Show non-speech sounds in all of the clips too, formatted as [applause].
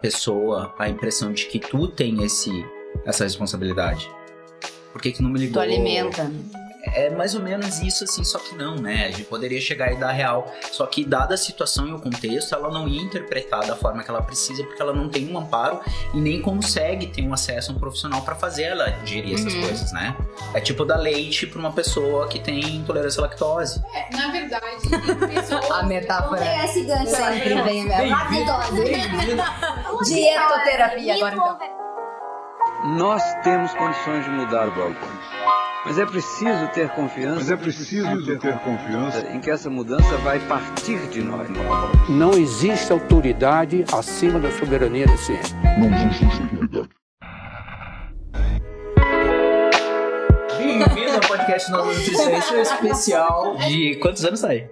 pessoa a impressão de que tu tem esse, essa responsabilidade? Por que, que não me ligou? Tu alimenta. É mais ou menos isso, assim, só que não, né? A gente poderia chegar e dar real. Só que, dada a situação e o contexto, ela não ia interpretar da forma que ela precisa, porque ela não tem um amparo e nem consegue ter um acesso a um profissional para fazer ela digerir essas Uhum. coisas, né? É tipo dar leite pra uma pessoa que tem intolerância à lactose. É, na verdade, [laughs] pessoas. A metáfora. Pegar esse gancho. Sempre vem Bem-vindo, lactose. [laughs] Dietoterapia agora então. Nós temos condições de mudar o balcão. Mas é preciso ter confiança. Mas é preciso ter confiança. em que essa mudança vai partir de nós. Não existe autoridade acima da soberania da ciência. Não existe autoridade. Bem-vindo ao podcast Nova Nutrição. Esse é especial de quantos anos tá aí?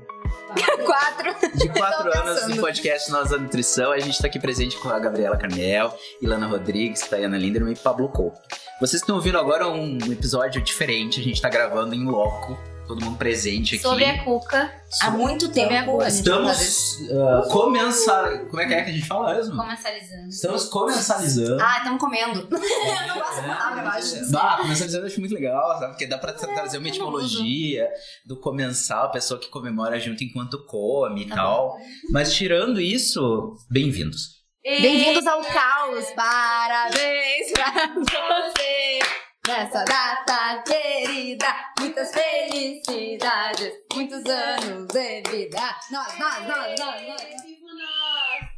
[laughs] Quatro. De quatro anos do podcast Nossa Nutrição. A gente tá aqui presente com a Gabriela Carmel, Ilana Rodrigues, Tayana Linderman e Pablo Couto. Vocês estão ouvindo agora um episódio diferente. A gente tá gravando em loco. Todo mundo presente aqui. Sobre a Cuca, Há muito Sobre tempo Estamos uh, comensal... Como é que é que a gente fala mesmo? comercializando. Estamos comensalizando. Ah, estamos comendo. [laughs] eu não gosto da palavra, eu acho. Ah, comensalizando eu acho muito legal, sabe? Porque dá pra tra- trazer uma etimologia do comensal, a pessoa que comemora junto enquanto come e tal. Mas tirando isso, bem-vindos. Bem-vindos ao caos. Parabéns pra você. Nessa data querida, muitas felicidades, muitos anos de vida. Nós, nós, nós, nós, nós.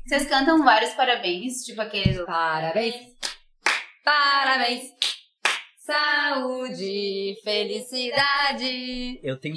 Vocês cantam vários parabéns, tipo aquele. Parabéns, parabéns. Saúde, felicidade. Eu tenho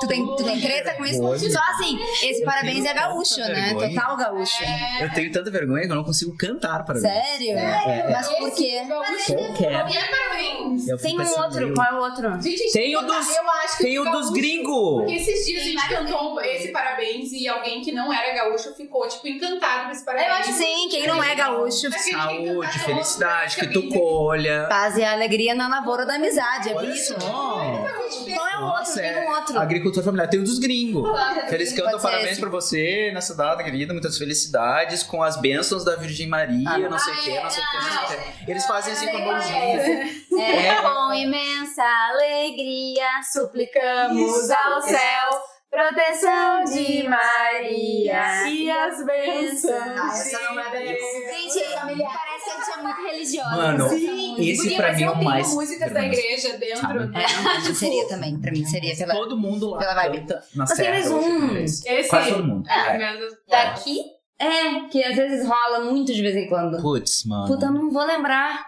Tu tem, tu tem treta com isso? Vergonha. Só assim, esse Eu parabéns é gaúcho, né? vergonha. Total gaúcho. Eu tenho tanta vergonha que eu não consigo cantar para Sério? É, Mas por quê? Qualquer. parabéns! Eu Tem um assim, outro. meio- Qual é o outro? Gente, Tem o dos, eu acho que tem o dos gaúcho- gringos. Porque esses dias a gente cantou esse parabéns e alguém que não era gaúcho ficou, tipo, encantado com esse parabéns. Eu acho sim, quem não é gaúcho. Saúde, felicidade, que tu colha. Paz e alegria na lavoura da amizade, é só. Qual é o outro? Tem um outro. Agricultura familiar. Tem o dos gringos. Que eles cantam Pode ser parabéns esse. pra você nessa data, querida. Muitas felicidades com as bênçãos da Virgem Maria, Ah, não sei o que, não sei o que, não sei o que. Eles fazem assim com a mãozinha. É. É. Com imensa alegria, suplicamos ao céu proteção de Maria e as bênçãos. Ah, essa não é. Gente, parece que a gente é muito religiosa. Mano, Sim. esse pra mim é eu o tenho mais. músicas da igreja dentro. É, mim seria também. Pra mim seria pela. Todo mundo lá Pela vibe. na Mas tem mais um. esse. Quase todo mundo. É. Daqui? É, que às vezes rola muito de vez em quando. Putz, mano. Puta, eu não vou lembrar.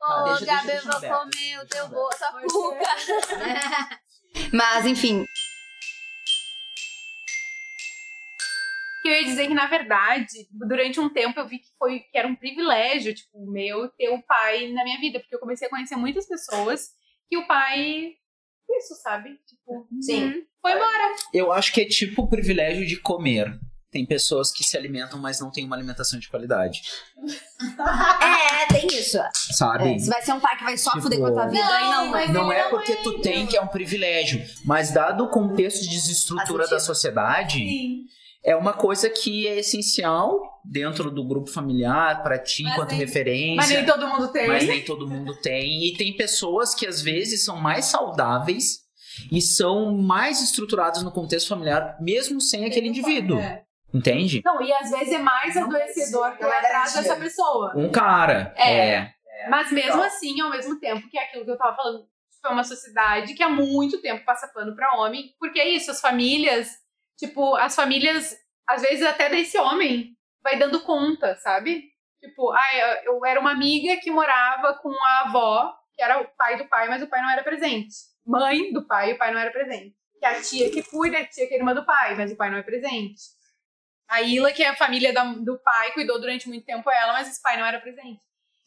Ô, Gabi, eu vou comer o teu bolo, sua cuca. [laughs] Mas, enfim. Eu ia dizer que, na verdade, durante um tempo eu vi que foi que era um privilégio, tipo, meu ter o pai na minha vida, porque eu comecei a conhecer muitas pessoas que o pai. Isso, sabe? Tipo, Sim. hum, foi embora. Eu acho que é tipo o privilégio de comer. Tem pessoas que se alimentam, mas não têm uma alimentação de qualidade. [laughs] É, tem isso. Sabe? É, se vai ser um pai que vai só Tipo, fuder com a tua vida, aí não. mas Não é porque tu tem que é um privilégio, mas dado o contexto de desestrutura da sociedade, Sim. É uma coisa que é essencial dentro do grupo familiar para ti Mas enquanto nem- referência. Mas nem todo mundo tem. mas nem todo mundo tem. E tem pessoas que às vezes são mais saudáveis e são mais estruturadas no contexto familiar, mesmo sem aquele indivíduo. É. Entende? Não, e às vezes é mais adoecedor que é atrás dessa pessoa. Um cara. É. é. Mas mesmo assim, ao mesmo tempo que é aquilo que eu tava falando, foi uma sociedade que há muito tempo passa pano pra homem, porque é isso, as famílias, tipo, as famílias, às vezes até desse homem, vai dando conta, sabe? Tipo, ah, eu, era uma amiga que morava com a avó, que era o pai do pai, mas o pai não era presente. Mãe do pai o pai não era presente. Que a tia que cuida, a tia que é irmã do pai, mas o pai não é presente. A Ila, que é a família da- do pai, cuidou durante muito tempo ela, mas esse pai não era presente.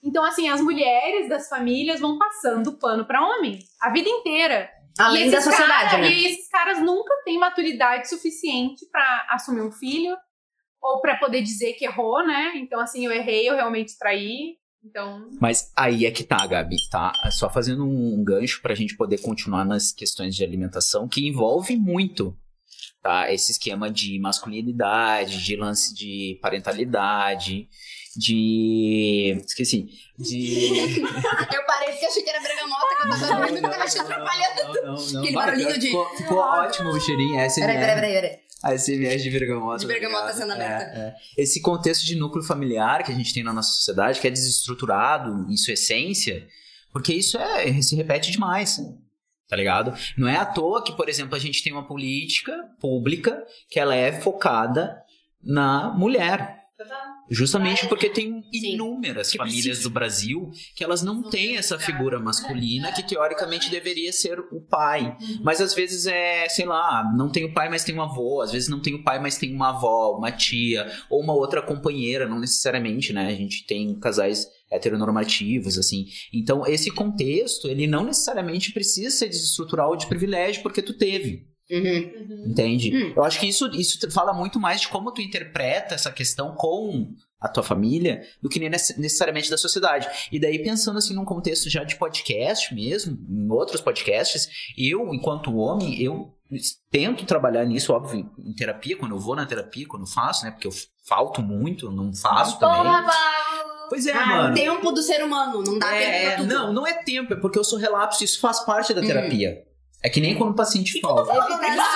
Então, assim, as mulheres das famílias vão passando pano pra homem a vida inteira. Além da sociedade, cara- né? E esses caras nunca têm maturidade suficiente pra assumir um filho ou pra poder dizer que errou, né? Então, assim, eu errei, eu realmente traí. Então, Mas aí é que tá, Gabi, tá? Só fazendo um gancho pra gente poder continuar nas questões de alimentação, que envolve muito, tá? Esse esquema de masculinidade, de lance de parentalidade. De. Esqueci. De. [laughs] Eu parei porque achei que era bergamota que eu tava vendo e tava te atrapalhando. Não, não, não. Aquele Vai, barulhinho de- Ficou, ficou ótimo o cheirinho. É SMR. Peraí, peraí, peraí, peraí. A SMR de bergamota. De bergamota sendo aberta. É, é. Esse contexto de núcleo familiar que a gente tem na nossa sociedade, que é desestruturado em sua essência, porque isso é, se repete demais. Tá ligado? Não é à toa que, por exemplo, a gente tem uma política pública que ela é focada na mulher. Justamente porque tem inúmeras famílias do Brasil que elas não têm essa figura masculina que teoricamente deveria ser o pai. Mas às vezes é, sei lá, não tem o pai, mas tem um avô. Às vezes não tem o pai, mas tem uma avó, uma tia, ou uma outra companheira, não necessariamente, né? A gente tem casais heteronormativos, assim. Então, esse contexto, ele não necessariamente precisa ser desestrutural ou de privilégio porque tu teve. Uhum. Entende? Hum. Eu acho que isso, isso fala muito mais de como tu interpreta essa questão com a tua família do que nece- necessariamente da sociedade. E daí, pensando assim num contexto já de podcast mesmo, em outros podcasts, eu, enquanto homem, eu tento trabalhar nisso, óbvio, em terapia, quando eu vou na terapia, quando eu faço, né? Porque eu falto muito, não faço também. Porra, Paulo! Pois é, Ah, mano. o tempo do ser humano, não dá tempo É, pra tudo. não, não é tempo, é porque eu sou relapso, isso faz parte da Uhum. É que nem quando o paciente fala.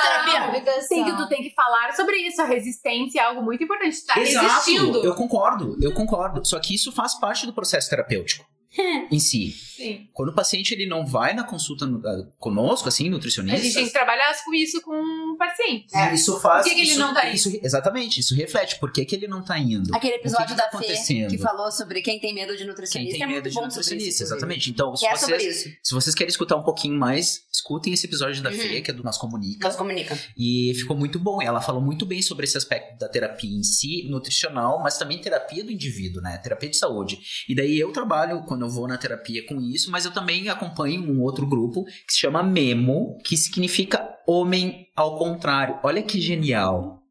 terapia. Tem que, tu tem que falar sobre isso. A resistência é algo muito importante. Tá Exato, resistindo. eu concordo, eu concordo. Só que isso faz parte do processo terapêutico [laughs] em si. Sim. Quando o paciente ele não vai na consulta no- ah, conosco, assim, A nutricionista, gente tem que trabalhar com isso com o paciente. isso faz. Por que que ele isso, não tá indo? isso- exatamente, isso reflete. Por que, que ele não tá indo? Aquele O que episódio que tá da Fê acontecendo? que falou sobre quem tem medo de Quem nutricionista tem é medo muito de nutricionista, isso, exatamente. Então, se é sobre vocês, isso. se vocês querem escutar um pouquinho mais, escutem esse episódio da Uhum. Fê, que é do Nós Comunica. Nós comunica. E ficou muito bom. Ela falou muito bem sobre esse aspecto da terapia em si, nutricional, mas também terapia do indivíduo, né? Terapia de saúde. E daí eu trabalho, quando eu vou na terapia, com isso, mas eu também acompanho um outro grupo que se chama Memo, que significa Homem ao Contrário. Olha que genial.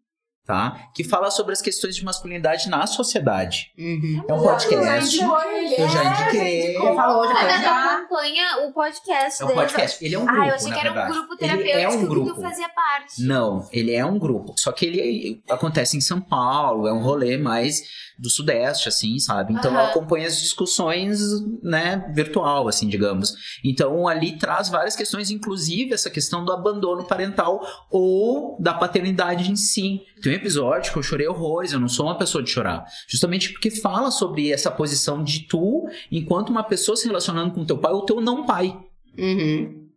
Tá? Que fala sobre as questões de masculinidade na sociedade. Uhum. É um podcast. Eu já indiquei. Como falou, já A foi. Nath acompanha o podcast É um podcast. Ele é um grupo, Ah, eu achei na que era um verdade. grupo Ele terapêutico é um que grupo. tu fazia parte. Não, ele é um grupo. Só que ele acontece em São Paulo, é um rolê mais do Sudeste, assim, sabe? Então eu Aham. acompanho as discussões, né, virtual, assim, digamos. Então ali traz várias questões, inclusive essa questão do abandono parental ou da paternidade em si. Tem um episódio que eu chorei horrores, eu não sou uma pessoa de chorar. Justamente porque fala sobre essa posição de tu, enquanto uma pessoa se relacionando com teu pai ou teu não pai. Uhum.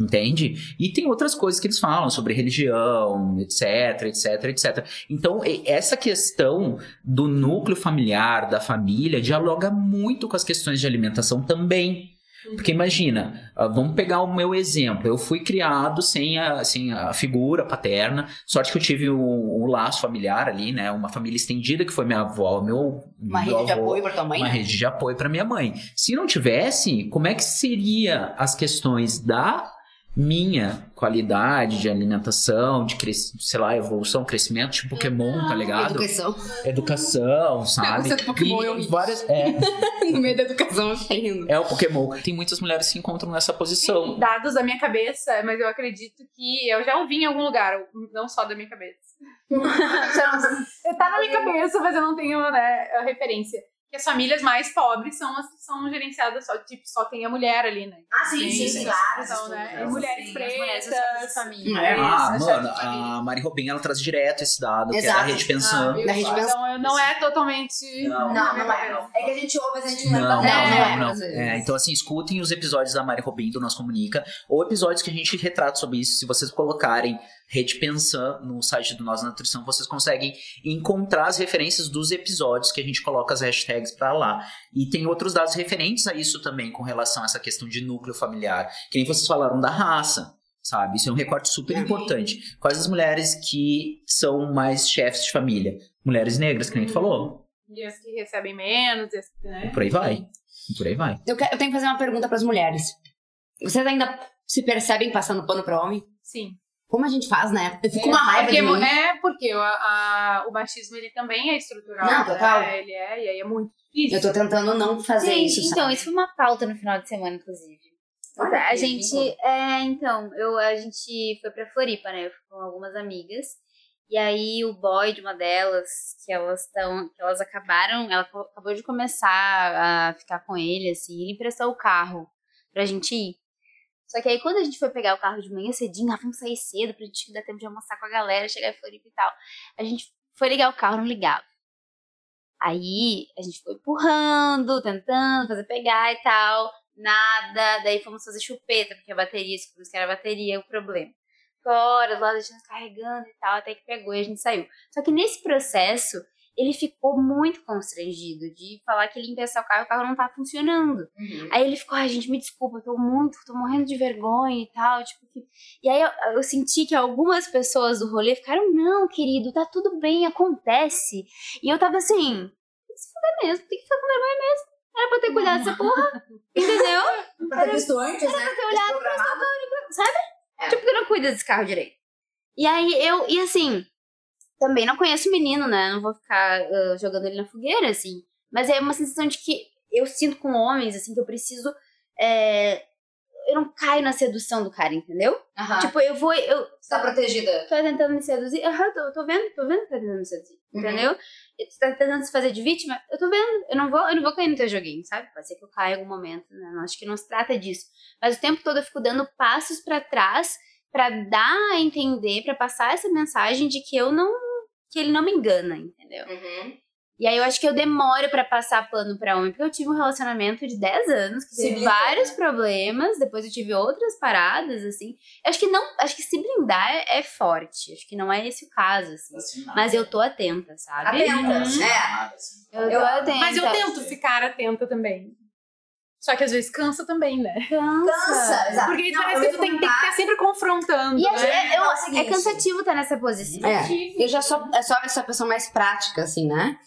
Entende? E tem outras coisas que eles falam sobre religião, etc, etc, etc. Então, essa questão do núcleo familiar, da família, dialoga muito com as questões de alimentação também. Porque imagina, ah, vamos pegar o meu exemplo. Eu fui criado sem a, sem a figura paterna. Sorte que eu tive um, um laço familiar ali, né? Uma família estendida que foi minha avó, meu, Uma meu rede de avô apoio pra tua mãe, uma né? rede de apoio para minha mãe. Se não tivesse, como é que seria as questões da minha qualidade de alimentação, de sei lá, evolução, crescimento, tipo Pokémon, tá ligado? Educação. Educação, sabe? Você do Pokémon, E eu ri. várias é, [laughs] no meio da educação, eu rindo. é o Pokémon. Tem muitas mulheres que se encontram nessa posição. Dados da minha cabeça, mas eu acredito que eu já ouvi em algum lugar, não só da minha cabeça. [laughs] tá na minha cabeça, mas eu não tenho né, a referência. Que as famílias mais pobres são as que são gerenciadas só, tipo, só tem a mulher ali, né? Ah, sim, sim, sim, vários Então, né? né? E mulheres Sim, as mulheres são pretas. chefes de família. É. Ah, mano, a Mari Robin, ela traz direto esse dado, que é Exato. da Rede Pensão. Ah? Da rede então eu não é totalmente. Não. Não, não é. É que a gente ouve, mas a gente Não, não não, lembra. não, não. É, então, assim, escutem os episódios da Mari Robin do Nós Comunica, ou episódios que a gente retrata sobre isso. Se vocês colocarem Rede Pensão no site do Nós Nutrição, vocês conseguem encontrar as referências dos episódios que a gente coloca as hashtags pra lá. E tem outros dados referentes a isso também, com relação a essa questão de núcleo familiar. Que nem vocês falaram da raça. Sabe? Isso é um recorte super importante. Quais as mulheres que são mais chefes de família? Mulheres negras, que nem tu falou. E as que recebem menos, e as que, né? E por aí vai. Por aí vai. Eu, quero- eu tenho que fazer uma pergunta pras mulheres. Vocês ainda se percebem passando pano pra homem? Sim. Como a gente faz, né? Eu fico com uma raiva porque, de mim. É, porque o, a- o machismo ele também é estrutural. Não, total. né? Ele é, e aí é muito difícil. Eu tô tentando não fazer Gente, isso, então, sabe? isso foi uma pauta no final de semana, inclusive. Olha a gente, é, então, eu, a gente foi pra Floripa, né? Eu fui com algumas amigas. E aí o boy de uma delas, que elas estão, que elas acabaram, ela acabou de começar a ficar com ele, assim, ele emprestou o carro pra gente ir. Só que aí quando a gente foi pegar o carro de manhã cedinho, ah, vamos sair cedo pra gente dar tempo de almoçar com a galera, chegar em Floripa e tal. A gente foi ligar o carro, não ligava. Aí a gente foi empurrando, tentando fazer pegar e tal. Nada. Daí fomos fazer chupeta, porque a bateria, descobrimos que era a bateria o problema. Ficou horas lá deixando carregando e tal, até que pegou e a gente saiu. Só que nesse processo, ele ficou muito constrangido de falar que ele ia o carro e o carro não tá funcionando. Aí ele ficou, ai, gente, me desculpa, eu tô muito, tô morrendo de vergonha e tal, tipo, que... E aí eu, eu senti que algumas pessoas do rolê ficaram, não, querido, tá tudo bem, acontece. E eu tava assim, tem que se fuder mesmo, tem que ficar com vergonha mesmo. Era pra ter cuidado dessa porra, [laughs] entendeu? Pra ter visto antes, né? Pra ter olhado pra sabe? É. Tipo, que não cuido desse carro direito. E aí eu, e assim, também não conheço o menino, né? Não vou ficar ah, jogando ele na fogueira, assim. Mas é uma sensação de que eu sinto com homens, assim, que eu preciso. é, eu não caio na sedução do cara, entendeu? Aham. Tipo, eu vou. Eu Você tá protegida. tô tentando me seduzir. Aham, tô, tô vendo, tô vendo que tá tentando me seduzir. Uhum. Entendeu? Tu tá tentando se fazer de vítima? Eu tô vendo. Eu não vou, eu não vou cair no teu joguinho, sabe? Pode ser que eu caia em algum momento, né? Não, Acho que não se trata disso. Mas o tempo todo eu fico dando passos pra trás pra dar a entender, pra passar essa mensagem de que eu não. Que ele não me engana, entendeu? Uhum. E aí eu acho que eu demoro pra passar pano pra homem, porque eu tive um relacionamento de 10 anos que teve vários né? problemas, depois eu tive outras paradas, assim. Eu acho que não, acho que se blindar é, é forte, acho que não é esse o caso, assim. Assim. Mas eu tô atenta, sabe? Atenta, Assim, é. assim. Eu tô Eu- atenta. Mas eu tento ficar atenta também. Só que às vezes cansa também, né? Cansa, exato. Porque Não, parece que tu tem, tem que estar sempre confrontando. E é, né? é- eu- É é cansativo estar nessa posição. É, eu já sou, eu sou essa pessoa mais prática, assim, né?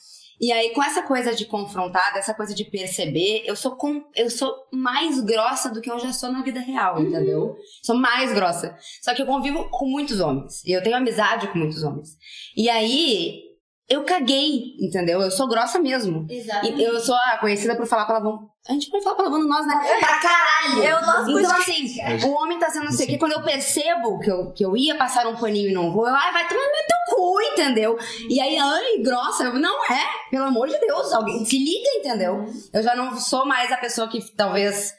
E aí, com essa coisa de confrontar, essa coisa de perceber, eu sou, com, eu sou mais grossa do que eu já sou na vida real, entendeu? Sou mais grossa. Só que eu convivo com muitos homens. E eu tenho amizade com muitos homens. E aí, eu caguei, entendeu? Eu sou grossa mesmo. Exato. Eu sou ah, conhecida por falar palavrão. A gente pode falar palavrão no nós, né? Pra caralho! Eu nosso Então, assim, o homem tá sendo não sei o quê. Quando eu percebo que eu, que eu ia passar um paninho e não vou, eu, ai, vai tomar no teu cu, entendeu? E aí, ai, grossa, eu, não é, pelo amor de Deus, alguém se liga, entendeu? Eu já não sou mais a pessoa que talvez.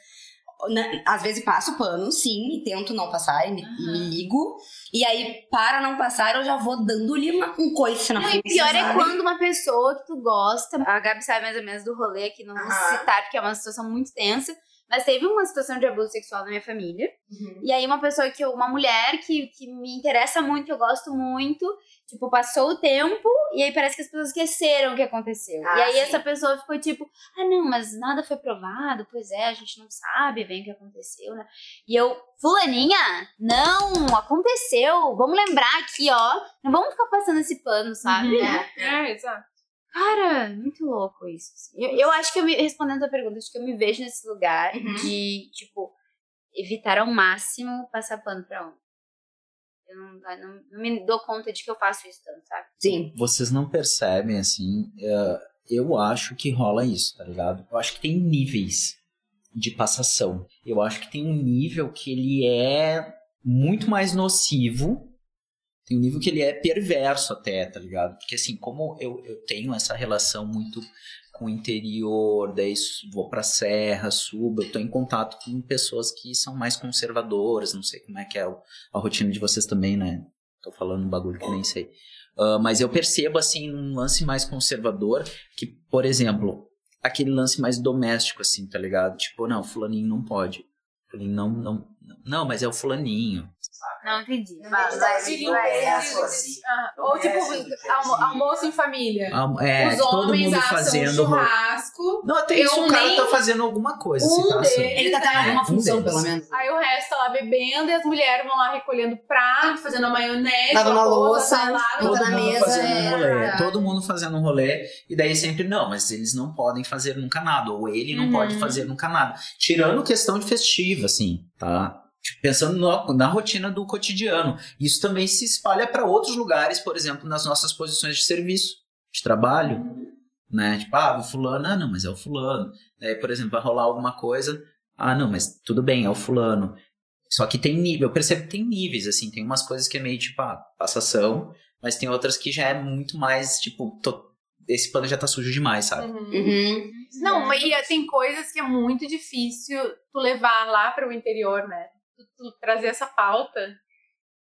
Né, às vezes passo pano, sim, e tento não passar, e me, e me ligo. E aí, para não passar, eu já vou dando-lhe um coice na Não, e frente. pior é sabe? quando uma pessoa que tu gosta. A Gabi sabe mais ou menos do rolê aqui, não vou Aham. citar, porque é uma situação muito tensa. Mas teve uma situação de abuso sexual na minha família. Uhum. E aí, uma pessoa que eu, uma mulher que, que me interessa muito, que eu gosto muito, tipo, passou o tempo e aí parece que as pessoas esqueceram o que aconteceu. Ah, e aí sim. essa pessoa ficou tipo, ah, não, mas nada foi provado, pois é, a gente não sabe bem o que aconteceu, né? E eu, fulaninha, não, aconteceu, vamos lembrar aqui, ó, não vamos ficar passando esse pano, sabe? Uhum. É. É, exato. Cara, muito louco isso. assim. Eu, eu acho que eu me, respondendo a pergunta, acho que eu me vejo nesse lugar Uhum. de, tipo, evitar ao máximo passar pano pra homem. Eu não, não, não me dou conta de que eu faço isso tanto, sabe? Sim. Vocês não percebem, assim, é, eu acho que rola isso, tá ligado? Eu acho que tem níveis de passação. Eu acho que tem um nível que ele é muito mais nocivo, tem um nível que ele é perverso até, tá ligado? Porque assim, como eu, eu tenho essa relação muito com o interior, daí vou pra serra, subo, eu tô em contato com pessoas que são mais conservadoras, não sei como é que é a rotina de vocês também, né? Tô falando um bagulho que nem sei. Ah, mas eu percebo, assim, um lance mais conservador, que, por exemplo, aquele lance mais doméstico, assim, tá ligado? Tipo, não, fulaninho não pode. Fulaninho não, não, não, não, mas é o fulaninho. Não entendi. Não Vai, De limpeza, é, assim. ah, Ou tipo, almo- almoço em família. Ah, É, Os todo homens mundo assam fazendo. churrasco, Não, até isso o cara nem- tá fazendo alguma coisa. um tá deles- Ele tá tendo alguma Um função, deles. pelo menos. aí o resto tá lá bebendo e as mulheres vão lá recolhendo prato, fazendo a maionese, Lavando o a arroz, louça. Todo Toda mundo mesa fazendo um é- rolê. Todo mundo fazendo um rolê. E daí sempre, não, mas eles não podem fazer nunca nada. Ou ele não Uhum. pode fazer nunca nada. Tirando questão de festiva, assim, tá? Pensando no- na rotina do cotidiano. Isso também se espalha para outros lugares, por exemplo, nas nossas posições de serviço, de trabalho. Né? Tipo, ah, o fulano, ah, não, mas é o fulano. Aí, por exemplo, vai rolar alguma coisa, ah, não, mas tudo bem, é o fulano. Só que tem nível, eu percebo que tem níveis, assim, tem umas coisas que é meio tipo, ah, passação, Mas tem outras que já é muito mais, tipo, to- esse pano já tá sujo demais, sabe? Uhum. Uhum. Não, mas e, tem coisas que é muito difícil tu levar lá para o interior, né? Tu, trazer essa pauta.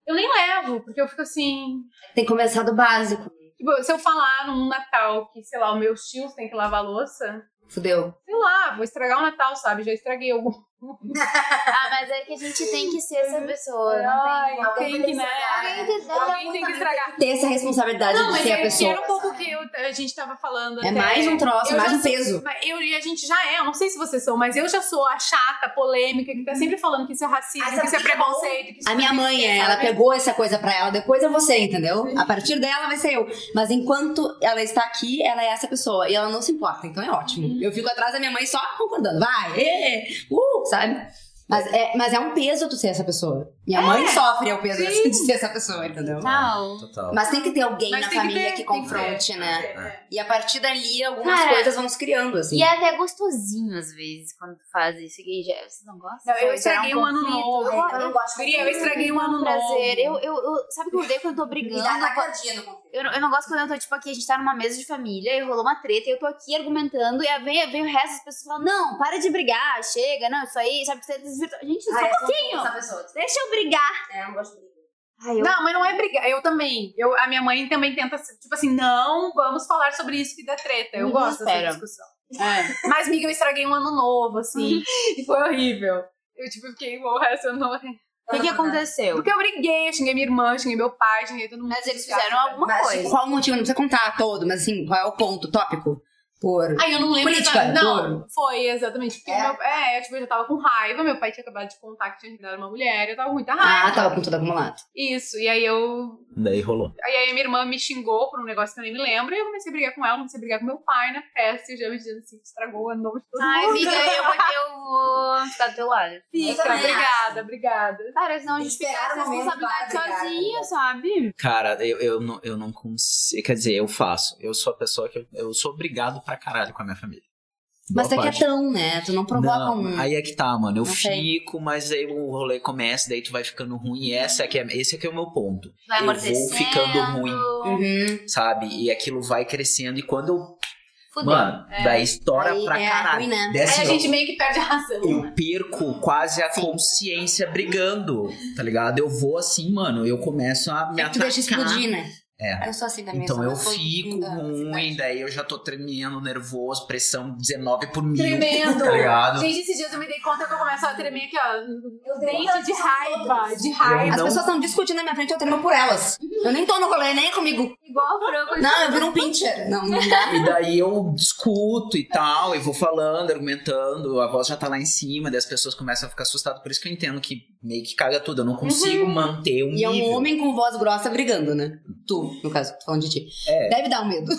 Eu nem levo, porque eu fico assim. Tem que começar do básico. Tipo, se eu falar num Natal que, sei lá, os meus tios têm que lavar a louça, Fudeu. sei lá, vou estragar o Natal, sabe? Já estraguei algum. Ah, mas é que a gente tem que ser essa pessoa. Não Ai, tem como. tem que, né? Alguém tem que Alguém tem que estragar. Ter essa responsabilidade Não, de ser a é, que pessoa. era um pouco que eu- a gente tava falando. É até. mais um troço, Eu mais um peso. eu e a gente já é, eu não sei se vocês são, mas eu já sou a chata, polêmica, que tá sempre falando que isso é racismo, Ah, que isso é é preconceito. Que isso A minha tem mãe, é, ela sabe? pegou essa coisa pra ela, depois é você, entendeu? A partir dela vai ser eu. Mas enquanto ela está aqui, ela é essa pessoa. E ela não se importa, então é ótimo. Eu fico atrás da minha mãe só concordando. Vai, ê, uh, sabe? Mas é, mas é um peso tu ser essa pessoa. Minha mãe sofre o peso Sim. de ser essa pessoa, entendeu? Não. Total. Mas tem que ter alguém Mas na tem que família ter, que, tem que confronte, né? É. E a partir dali, algumas Cara, coisas vão se criando, assim. E é até gostosinho às vezes quando tu faz isso. E já, vocês não gostam? Não, eu estraguei um ano conflito? novo. Eu, eu, gosto Guria, eu estraguei um ano prazer. novo. Eu, eu, eu, sabe que eu odeio quando eu tô brigando? Eu, não- eu não gosto quando eu tô, tipo, aqui, a gente tá numa mesa de família e rolou uma treta e eu tô aqui argumentando e aí vem, vem o resto das pessoas falando, não, para de brigar, chega, não, isso aí, sabe, que você desvirtua. Gente, só um pouquinho. Deixa eu brigar. É, eu não gosto de briga. Ai, eu... Não, mas não é brigar. Eu também. Eu, a minha mãe também tenta, tipo assim, não vamos falar sobre isso que dá treta. Eu Me gosto dessa desespera. discussão. É. Mas, miga, eu estraguei um ano novo, assim. e foi horrível. Eu, tipo, fiquei igual o resto do ano. O que, que aconteceu? Porque eu briguei, eu xinguei minha irmã, xinguei meu pai, xinguei todo mundo. Mas eles fizeram alguma Mas coisa. qual o motivo? Não precisa contar todo, mas assim, qual é o ponto, tópico? Por. Ai, eu não lembro. Política, exatamente. Não, foi exatamente. Porque É? meu, é, tipo, eu já tava com raiva, meu pai tinha acabado de contar que tinha engravidado uma mulher, eu tava com muita raiva. Ah, tava com tudo acumulado. Isso, e aí eu. Daí rolou. Aí a minha irmã me xingou por um negócio que eu nem me lembro, e eu comecei a brigar com ela, comecei a brigar com meu pai na festa, e já me dizendo assim, estragou o ano novo de todo Ai, mundo. amiga, eu vou, eu [laughs] vou ficar do teu lado. Fica, obrigada, obrigada. Cara, senão a gente fica momento responsabilidade sozinha, sabe? Cara, eu, eu, não, eu não consigo. Quer dizer, eu faço. Eu sou a pessoa que. Eu, eu sou obrigado pra caralho com a minha família. Mas tu Boa é parte. quietão, né? Tu não provoca Não, um. Aí é que tá, mano. Eu Não sei. fico, mas aí o rolê começa, daí tu vai ficando ruim. E essa é que é, esse é que é o meu ponto. Vai Eu vou ficando ruim. Uhum. Sabe? E aquilo vai crescendo. E quando eu. Fudeu. Mano, daí estoura Aí pra é caralho. ruim, né? Aí a gente meio que perde a razão. né? eu perco quase a Sim. consciência brigando, tá ligado? Eu vou assim, mano, eu começo a me É que tu deixa atacar. explodir, né? É. Eu sou assim também. Então eu fico ruim, daí eu já tô tremendo, nervoso, pressão 19 por mil. Tremendo. Tá ligado? Gente, esses dias eu me dei conta que eu começo a tremer aqui, ó. Os dentes de raiva, de raiva. As não- pessoas estão discutindo na minha frente, eu tremo por elas. Eu nem tô no rolê, nem comigo. Igual o frango. Não, eu viro um pincher. Não, não dá. E daí eu discuto e tal, e vou falando, argumentando, a voz já tá lá em cima, daí as pessoas começam a ficar assustadas. Por isso que eu entendo que meio que caga tudo. Eu não consigo manter um E é um nível. homem com voz grossa brigando, né? Tu, no caso, tô falando de ti. É. Deve dar um medo.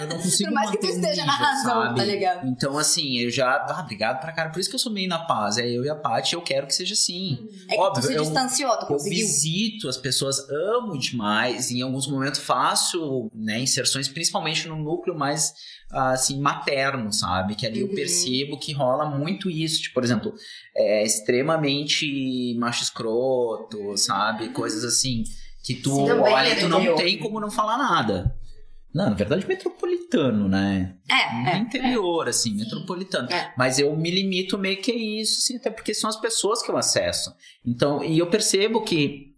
Eu não [laughs] consigo Por mais que tu um esteja na razão, sabe? tá ligado? Então, assim, eu já. Ah, obrigado pra cara. Por isso que eu sou meio na paz. É eu e a Paty, eu quero que seja assim. É que Óbvio, tu se eu- distanciou, tu Eu conseguiu. visito as pessoas, amo demais. Em alguns momentos faço né, inserções, principalmente no núcleo mais assim, materno, sabe? Que ali eu Uhum. percebo que rola muito isso. Tipo, por exemplo, é extremamente macho escroto, sabe? Coisas assim que tu Sim, olha é e tu não tem como não falar nada. Não, na verdade, metropolitano, né? É, é. interior, assim, metropolitano. É. Mas eu me limito meio que a isso, assim, até porque são as pessoas que eu acesso. Então, e eu percebo que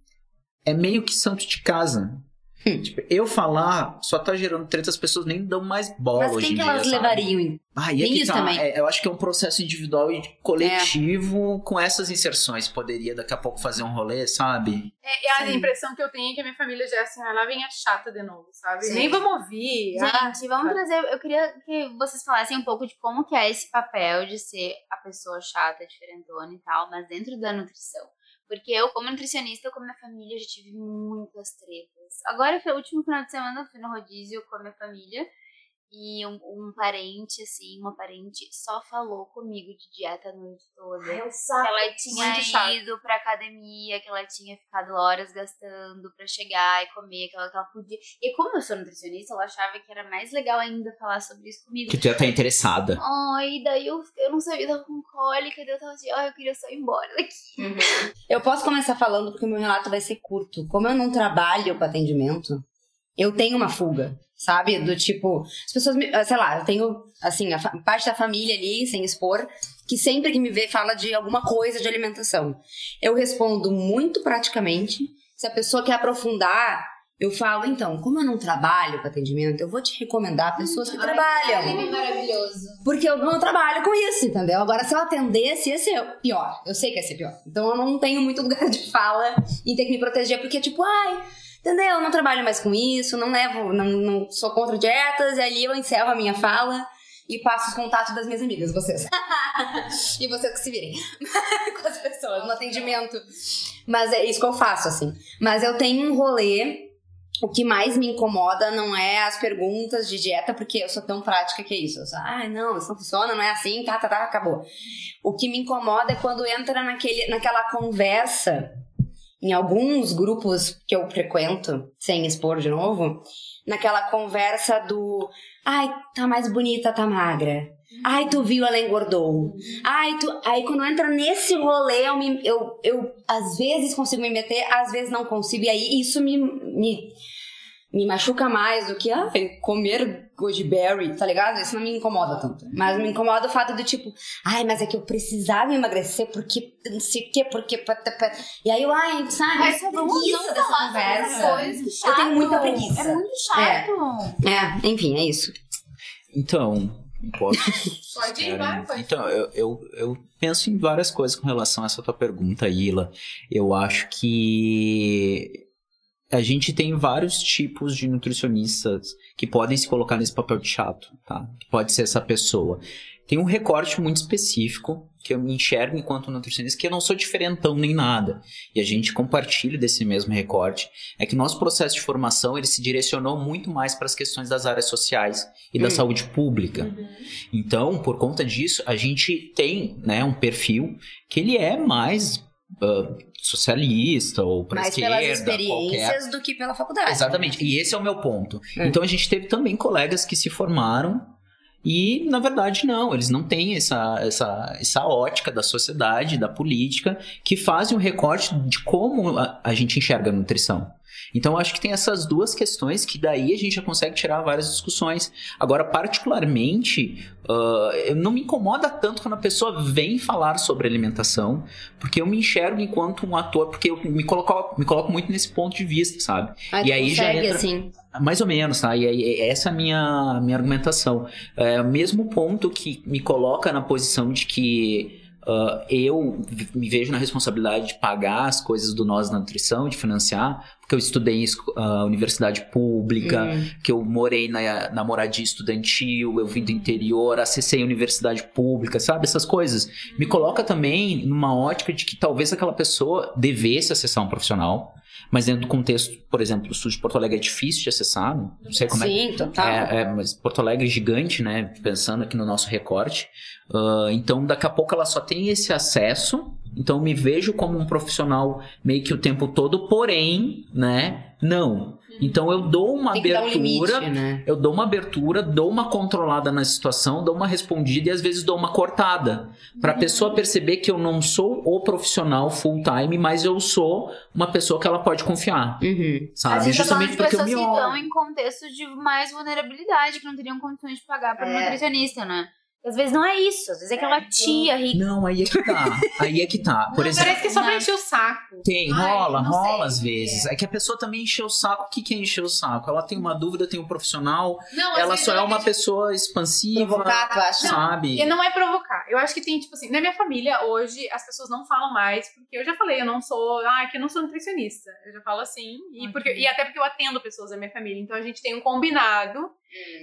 é meio que santo de casa. [laughs] Tipo, eu falar só tá gerando treta, as pessoas nem dão mais bola Mas quem em que dia, elas sabe? levariam em Ah, e é isso tá. também. É, eu acho que é um processo individual e coletivo com essas inserções. Poderia daqui a pouco fazer um rolê, sabe? É, é a Sim. impressão que eu tenho é que a minha família já é assim, ah, lá vem a chata de novo, sabe? Sim. Nem vamos ouvir. ah, Gente, vamos trazer. Eu queria que vocês falassem um pouco de como que é esse papel de ser a pessoa chata, diferentona e tal, mas dentro da nutrição. Porque eu, como nutricionista, com a minha família, já tive muitas tretas. Agora, foi o último final de semana, eu fui no rodízio com a minha família. E um, um parente, assim, uma parente só falou comigo de dieta a noite toda. Um que ela tinha Muito ido pra academia, que ela tinha ficado horas gastando pra chegar e comer, que ela, que ela podia. E como eu sou nutricionista, ela achava que era mais legal ainda falar sobre isso comigo. Que tu já tá interessada. Ai, daí eu, eu não sabia, tava com cólica, daí eu tava assim, ai, eu queria só ir embora daqui. Eu posso começar falando porque o meu relato vai ser curto. Como eu não trabalho com atendimento, eu tenho uma fuga, sabe? Do tipo, as pessoas, me, sei lá, eu tenho, assim, a parte da família ali, sem expor, que sempre que me vê fala de alguma coisa de alimentação. Eu respondo muito praticamente. Se a pessoa quer aprofundar, eu falo, então, como eu não trabalho com atendimento, eu vou te recomendar pessoas que trabalham. maravilhoso. Porque eu não trabalho com isso, entendeu? Agora, se eu atendesse, ia ser pior. Eu sei que ia ser pior. Então, eu não tenho muito [laughs] lugar de fala em ter que me proteger, porque, tipo, ai, entendeu? Eu não trabalho mais com isso, não levo, não, não sou contra dietas, e ali eu encerro a minha fala e passo os contatos das minhas amigas, vocês. [laughs] e vocês que se virem [laughs] com as pessoas no atendimento. Mas é isso que eu faço, assim. Mas eu tenho um rolê. O que mais me incomoda não é as perguntas de dieta, porque eu sou tão prática que é isso. Eu sou, ai, não, isso não funciona, não é assim, tá, tá, tá, acabou. O que me incomoda é quando entra naquele, naquela conversa, em alguns grupos que eu frequento, sem expor de novo, naquela conversa do, ai, tá mais bonita, tá magra. Ai, tu viu, ela engordou. Ai, tu. Aí quando entra nesse rolê, eu, me, eu, eu às vezes consigo me meter, às vezes não consigo. E aí isso me, me, me machuca mais do que ai, comer goji berry, tá ligado? Isso não me incomoda tanto. Mas me incomoda o fato do tipo, ai, mas é que eu precisava emagrecer porque não sei o quê, porque. pá. E aí eu, ai, sabe? Mas vamos preguiça não dessa falar conversa. coisa. Eu tenho muita preguiça. É muito chato. É, enfim, é isso. Então, posso. [laughs] Pode ir, vai, pode. Então, eu, eu, eu penso em várias coisas com relação a essa tua pergunta, Ila. Eu acho que a gente tem vários tipos de nutricionistas que podem se colocar nesse papel de chato, tá? Que pode ser essa pessoa. Tem um recorte muito específico que eu me enxergo enquanto nutricionista, que eu não sou diferentão nem nada. E a gente compartilha desse mesmo recorte. É que nosso processo de formação, ele se direcionou muito mais para as questões das áreas sociais e da Hum. saúde pública. Então, por conta disso, a gente tem né, um perfil que ele é mais ah, socialista ou para Mais esquerda, pelas experiências qualquer... do que pela faculdade. Exatamente. E esse é o meu ponto. Hum. Então a gente teve também colegas que se formaram e, na verdade, não, eles não têm essa, essa, essa ótica da sociedade, da política, que fazem um recorte de como a, a gente enxerga a nutrição. Então, eu acho que tem essas duas questões que daí a gente já consegue tirar várias discussões. Agora, particularmente, ah, eu não me incomoda tanto quando a pessoa vem falar sobre alimentação, porque eu me enxergo enquanto um ator, porque eu me coloco, me coloco muito nesse ponto de vista, sabe? Ai, E aí já consegue, entra- assim. Mais ou menos, tá? E aí, essa é a minha, minha argumentação. É o mesmo ponto que me coloca na posição de que ah, eu me vejo na responsabilidade de pagar as coisas do Nós na Nutrição, de financiar, porque eu estudei em ah, universidade pública, Hum. que eu morei na, na moradia estudantil, eu vim do interior, acessei a universidade pública, sabe? Essas coisas. Me coloca também numa ótica de que talvez aquela pessoa devesse acessar um profissional, mas dentro do contexto, por exemplo, o sul de Porto Alegre é difícil de acessar, não sei como é Sim, total. é, é, mas Porto Alegre é gigante, né? Pensando aqui no nosso recorte. Ah, então, daqui a pouco ela só tem esse acesso. Então, eu me vejo como um profissional meio que o tempo todo, porém, né? Não. Então, eu dou uma dar um abertura. limite, né? Eu dou uma abertura, dou uma controlada na situação, dou uma respondida e às vezes dou uma cortada. Pra pessoa perceber que eu não sou o profissional full time, mas eu sou uma pessoa que ela pode confiar, Uhum. A sabe? falando Justamente porque eu pessoas me que olho. estão em contexto de mais vulnerabilidade, que não teriam condições de pagar por um É. nutricionista, né? Às vezes não é isso, às vezes é aquela tia rica. Não, aí é que tá. Aí é que tá. Por Não, exemplo, parece que é só pra Não. encher o saco. Tem, Ai, rola, não rola sei. às vezes. É. que a pessoa também encheu o saco. O que, que é encher o saco? Ela tem uma dúvida, tem um profissional, Não, ela só é uma quer- pessoa expansiva, Provocar, tu acha? sabe? E não é provocar. Eu acho que tem, tipo assim, na minha família, hoje, as pessoas não falam mais, porque eu já falei, eu não sou, ah, que eu não sou nutricionista. Eu já falo assim, e, porque, e até porque eu atendo pessoas da minha família. Então a gente tem um combinado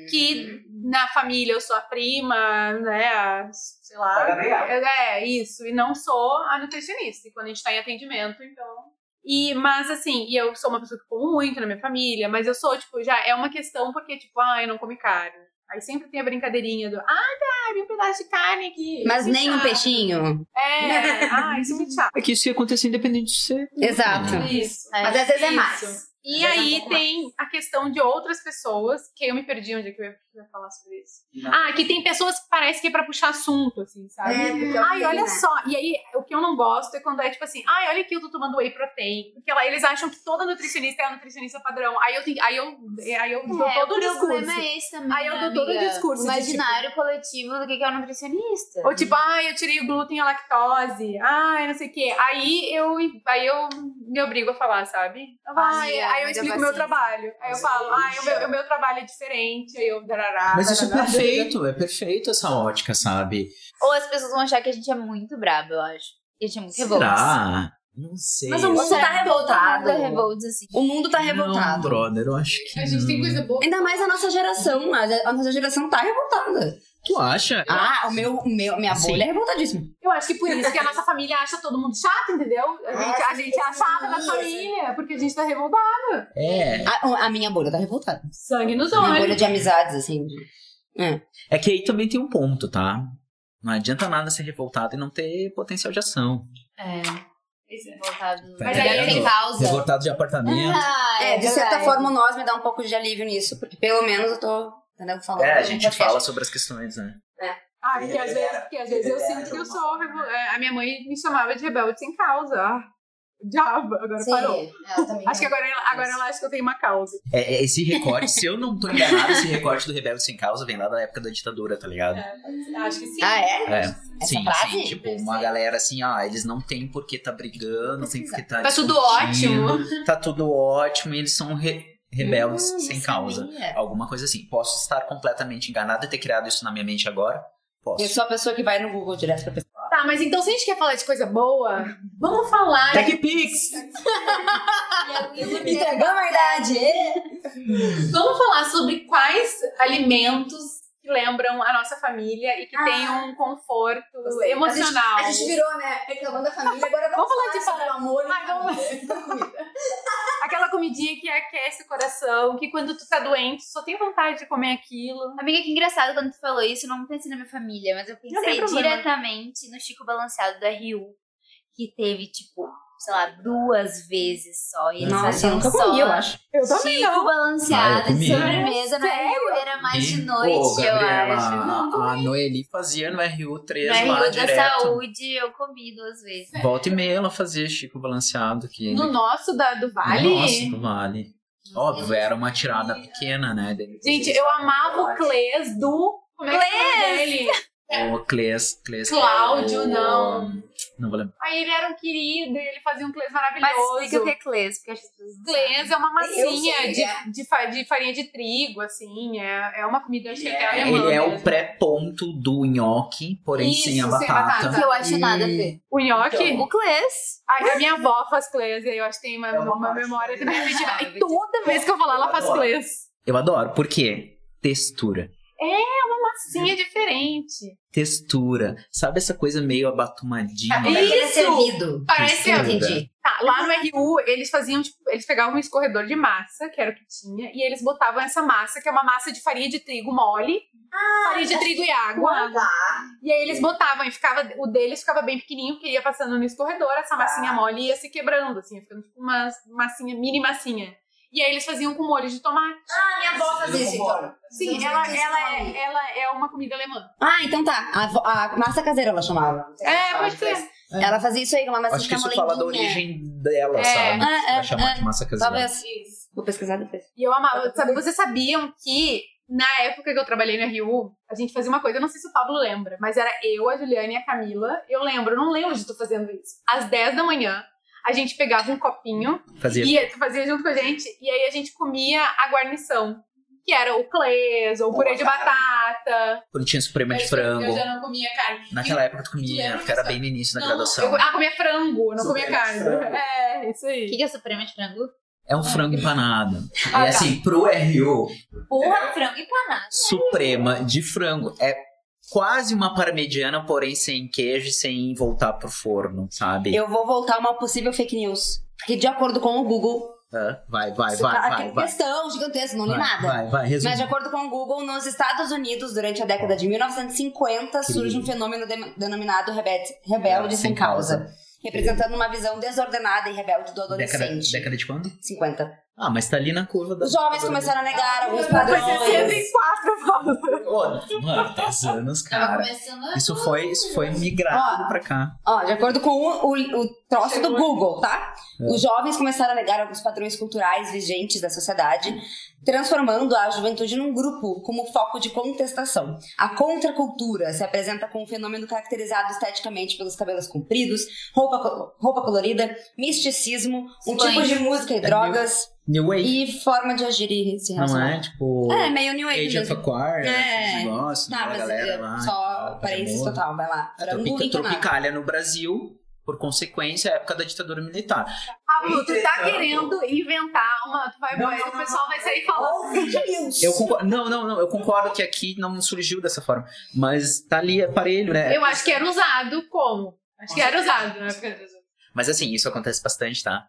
que na família eu sou a prima, né, a, sei lá. É, isso. E não sou a nutricionista. E quando a gente tá em atendimento, então. E, mas assim, e eu sou uma pessoa que como muito na minha família, mas eu sou, tipo, já é uma questão porque, tipo, ah, eu não come carne. Aí sempre tem a brincadeirinha do, ah, tá, vi um pedaço de carne aqui. Mas é nem um chato. peixinho. É, ah, isso é muito chato. É que isso ia acontecer independente de ser. Exato. Isso. É. Mas às vezes é mais. E aí tem a questão de outras pessoas, que eu me perdi onde é que eu ia, falar sobre isso. Ah, que tem pessoas que parece que é pra puxar assunto, assim, sabe? É, porque Ai, olha né? só. E aí, o que eu não gosto é quando é tipo assim, ai, olha aqui, eu tô tomando whey protein. Porque lá, eles acham que toda nutricionista é a nutricionista padrão. Aí eu, tenho, aí eu, aí eu dou É, todo o o problema discurso. é esse também. Aí eu dou todo o discurso O de, imaginário coletivo do que que é o nutricionista. Ou tipo, ai, eu tirei o glúten e a lactose. Ai, não sei o quê. Aí eu, aí eu me obrigo a falar, sabe? Ai, Amiga, aí eu explico o meu trabalho. Aí eu falo, ai, o meu, o meu trabalho é diferente. Aí eu... darará, Mas isso é darará. perfeito, é perfeito essa ótica, sabe? Ou as pessoas vão achar que a gente é muito brabo, eu acho. Que a gente é muito revolto. Será? Não sei. Mas o mundo tá revoltado. Mundo é revolto, assim. O mundo tá Não, revoltado. brother, eu acho que A gente tem não. coisa boa. Ainda mais a nossa geração. A a nossa geração tá revoltada. Tu acha? Ah, o meu, o meu, minha Sim. bolha é revoltadíssima. Eu acho que por isso que a nossa família acha todo mundo chato, entendeu? A gente, a gente é a chata da família, porque a gente tá revoltado. É. A, a minha bolha tá revoltada. Sangue nos A minha bolha olhos. de amizades, assim. de- É. É que aí também tem um ponto, tá? Não adianta nada ser revoltado e não ter potencial de ação. É. Revoltado. Tá Mas aí tem- causa. Revoltado de apartamento. Ah, É, de certa forma, o nós me dá um pouco de alívio nisso, porque pelo menos eu tô entendeu, falando. É, a gente podcast. fala sobre as questões, né? Ah, porque às vezes, porque às vezes eu sinto que eu sou. revol- é, A minha mãe me chamava de rebelde sem causa. Ah, diabo, agora Sim, parou. ela também Acho que agora, ela- agora ela acha que eu tenho uma causa. É, é, esse recorte, se eu não tô enganado, esse recorte do Rebelde Sem Causa vem lá da época da ditadura, tá ligado? Acho que sim. Ah, é? É, sim, frase? sim. Tipo, uma galera assim, ah, eles não têm por que tá brigando, não tem por que tá Tá tudo discutindo, Tá tudo ótimo e eles são re- rebeldes Hum, sem causa. sabia. Alguma coisa assim. Posso estar completamente enganado e ter criado isso na minha mente agora? Posso. Eu sou a pessoa que vai no Google direto pra pessoa. Tá, mas então se a gente quer falar de coisa boa, vamos falar. TechPix! [laughs] Entregamos a idade! Vamos falar sobre quais alimentos que lembram a nossa família e que Ah. têm um conforto emocional. A gente virou, né? Reclamando da família, agora Vamos falar de sobre o amor e Ah, vamos-. [laughs] Aquela comidinha que aquece o coração, que quando tu tá doente, só tem vontade de comer aquilo. Amiga, que engraçado quando tu falou isso, eu não pensei na minha família, mas eu tem pensei diretamente no Chico Balanceado da Rio, que teve, tipo, sei lá, duas vezes só. E eles Nossa, eu nunca só comi, eu acho. Eu Chico Balanceado Ah, de sobremesa no Rio, era mais de noite, eu acho. a, a Noeli fazia no RU3 No lá Rio da direto. Saúde eu comi duas vezes. Volta e meia ela fazia Chico Balanceado aqui. No nosso da, do Vale. Nossa, do Vale. Óbvio, era uma tirada pequena, né? Gente, eu amava o Clês do. Como é que é o? O Cláudio, o- não. Não vou lembrar. Aí ele era um querido, e ele fazia um Mas maravilhoso. explica o que é Clês, porque acho que não. Clês é uma massinha sei, de, é. de, de farinha de trigo, assim. É, é uma comida, acho que até alemã. Ele é o pré-ponto do nhoque, porém sem Isso, a sem batata. batata. Que eu acho nada a ver. O nhoque? O Clês. Ai, a minha avó faz clês, e aí eu acho que tem uma, uma memória também afetiva. Ah, E toda vez que eu vou lá, ela faz clês. Eu adoro, por quê? Textura. Massinha diferente. Textura. Sabe essa coisa meio abatumadinha? É, é é Isso! servido? Parece. Entendi. Tá, lá no RU, eles faziam, tipo, eles pegavam um escorredor de massa, que era o que tinha, e eles botavam essa massa, que é uma massa de farinha de trigo mole, farinha de trigo e água. E aí eles botavam, e ficava, o deles ficava bem pequenininho, porque ia passando no escorredor, essa massinha mole ia se quebrando, assim, ia ficando tipo uma massinha, mini massinha. E aí eles faziam com molho de tomate. Ah, minha avó fazia isso, então. Sim, ela, ela, é, ela é uma comida alemã. Ah, então tá. A, a massa caseira ela chamava. É, pode ser. Ela fazia isso aí, com uma massa Acho que de isso fala da origem dela, É. sabe? Ah, é, pra chamar é. de massa caseira. Talvez. Vou pesquisar depois. E eu amava. Sabe, vocês sabiam que na época que eu trabalhei na RU, a gente fazia uma coisa, eu não sei se o Pablo lembra, mas era eu, a Juliana e a Camila. Eu lembro, eu não lembro de tu fazendo isso. Às 10 da manhã, a gente pegava um copinho Fazia. e tu fazia junto com a gente, e aí a gente comia a guarnição. Que era o clês, ou o purê de batata. Quando tinha suprema de frango. Eu já não comia carne. Naquela época tu comia, porque era bem no início da Não, graduação. Eu, ah, comia frango, não comia carne. de frango. É, isso O aí. que que é suprema de frango? É um frango empanado. Ah, tá. e assim, pro RU, Porra, frango empanado. suprema de frango é quase uma parmegiana, porém sem queijo e sem voltar pro forno, sabe? Eu vou voltar a uma possível fake news. Porque de acordo com o Google, Hã? Vai, vai, isso- vai, a- vai, vai. questão gigantesca, não li Vai, nada. Vai, vai, resume. Mas de acordo com o Google, nos Estados Unidos, durante a década de 1950, surge um fenômeno de- denominado rebelde, rebelde Sem sem causa. Representando uma visão desordenada e rebelde do Década, adolescente. década de quando? 50. Ah, mas tá ali na curva da. Os jovens começaram a negar alguns Foi padrões. 64, Paulo. Mano, 10 anos, cara. começando a... Isso foi, isso foi migrado Ó. pra cá. Ó, de acordo com o, o, o troço do Google, tá? É. Os jovens começaram a negar alguns padrões culturais vigentes da sociedade, transformando a juventude num grupo como foco de contestação. A contracultura se apresenta como um fenômeno caracterizado esteticamente pelos cabelos compridos, roupa, roupa colorida, misticismo, um tipo de música e drogas New Wave. e forma de agir e se Não relacionar. é? Tipo. É, meio New Wave Age of mesmo. Aquarius, É. esse negócio, Tá, aquela mas galera é, lá. só e parênteses tal, total, vai lá. Encanado. Tropicália no Brasil, por consequência, a época da ditadura militar. Pablo, tu tá querendo inventar uma. Tu vai, o pessoal vai sair falando. Eu concordo, não, não, não, eu concordo que aqui não surgiu dessa forma, mas tá ali aparelho, né? Eu acho que era usado como? Acho que era usado, né? Mas assim, isso acontece bastante, tá?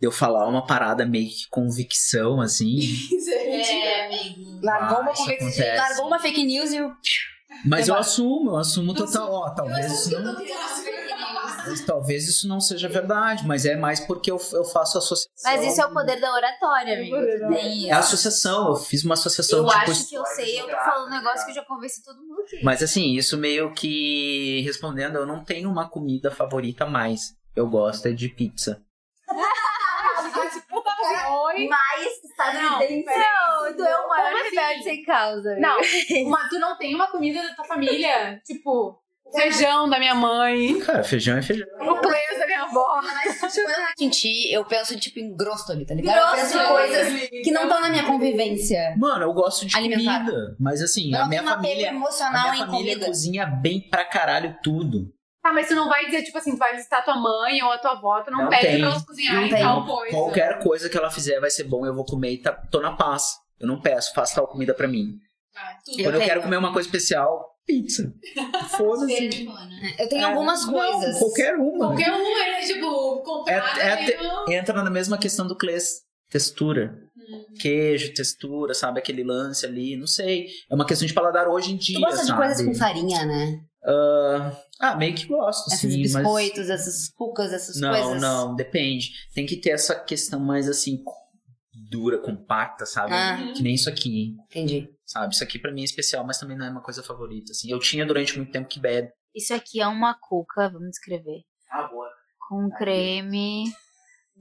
De eu falar uma parada meio que convicção, assim, [laughs] É, amigo. Largou, Ah, uma isso conversa- acontece. largou uma fake news e o mas eu assumo, eu assumo total, ó, talvez isso não, talvez isso não seja verdade, mas é mais porque eu, eu faço associação. Mas isso é o poder da oratória, amigo. Tu tem É a isso. associação, eu fiz uma associação Eu tipo, acho que eu sei, eu tô falando um negócio que eu já convenci todo mundo aqui. Mas assim, isso meio que respondendo, eu não tenho uma comida favorita mais. Eu gosto é de pizza. Oi? mais estadunidense. Não, tu é o maior Como assim? rebelde sem causa. Não, uma, tu não tem uma comida da tua família? [laughs] Tipo, feijão da minha mãe, Cara, feijão é feijão. o clês da minha avó. Quando eu senti, eu penso tipo em grosso ali, tá ligado? eu penso em coisas que não estão na minha convivência. Mano, eu gosto de Alimentar. comida. Mas assim, Eu a minha família. A emocional minha em família comida. cozinha bem pra caralho tudo. Tá, mas tu não vai dizer, tipo assim, tu vai visitar tua mãe ou a tua avó, tu não, Não pede tem. pra elas cozinharem tal coisa. Qualquer coisa que ela fizer vai ser bom, eu vou comer e tá, tô na paz. Eu não peço, faça tal comida pra mim. Ah, tudo. Eu Quando eu tenho. quero comer uma coisa especial, pizza. Foda-se. Eu tenho É, algumas não, coisas. qualquer uma. Qualquer um é, tipo, comprado É- é aí te- Entra na mesma questão do Clês. Textura. Hum. Queijo, textura, sabe? Aquele lance ali, não sei. É uma questão de paladar hoje em dia, Tu gosta de sabe? coisas com farinha, né? Ah, ah, meio que gosto, Esses sim, mas... biscoitos, essas cucas, essas Não, coisas. não, depende. Tem que ter essa questão mais assim, dura, compacta, sabe? Ah. Que nem isso aqui, Entendi. Sabe? Isso aqui pra mim é especial, mas também não é uma coisa favorita, assim. Eu tinha durante muito tempo que bebe. Isso aqui é uma cuca, vamos descrever. Ah, boa. Com creme.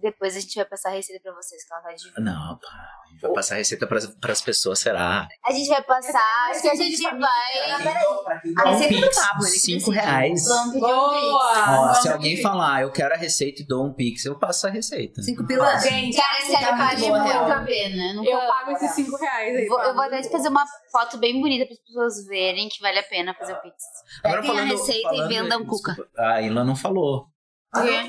Depois a gente vai passar a receita pra vocês, que ela tá de. Não, pá. a gente Vai passar receita pras, pras pessoas, será? A gente vai passar, acho que a gente vai. A um receita do pix, Pablo, ele cinco reais. Vamos pedir um Boa! Ó, se alguém falar, eu quero a receita e dou um pix, eu passo a receita. Cinco pilas. Gente, Cara, esse Tá vale muito boa, muito a pena. Eu, pago esses 5 reais aí. Vou- eu vou até fazer uma foto bem bonita para as pessoas verem que vale a pena fazer o pix. Peguem a receita e vendam cuca. desculpa, A Ilha não falou.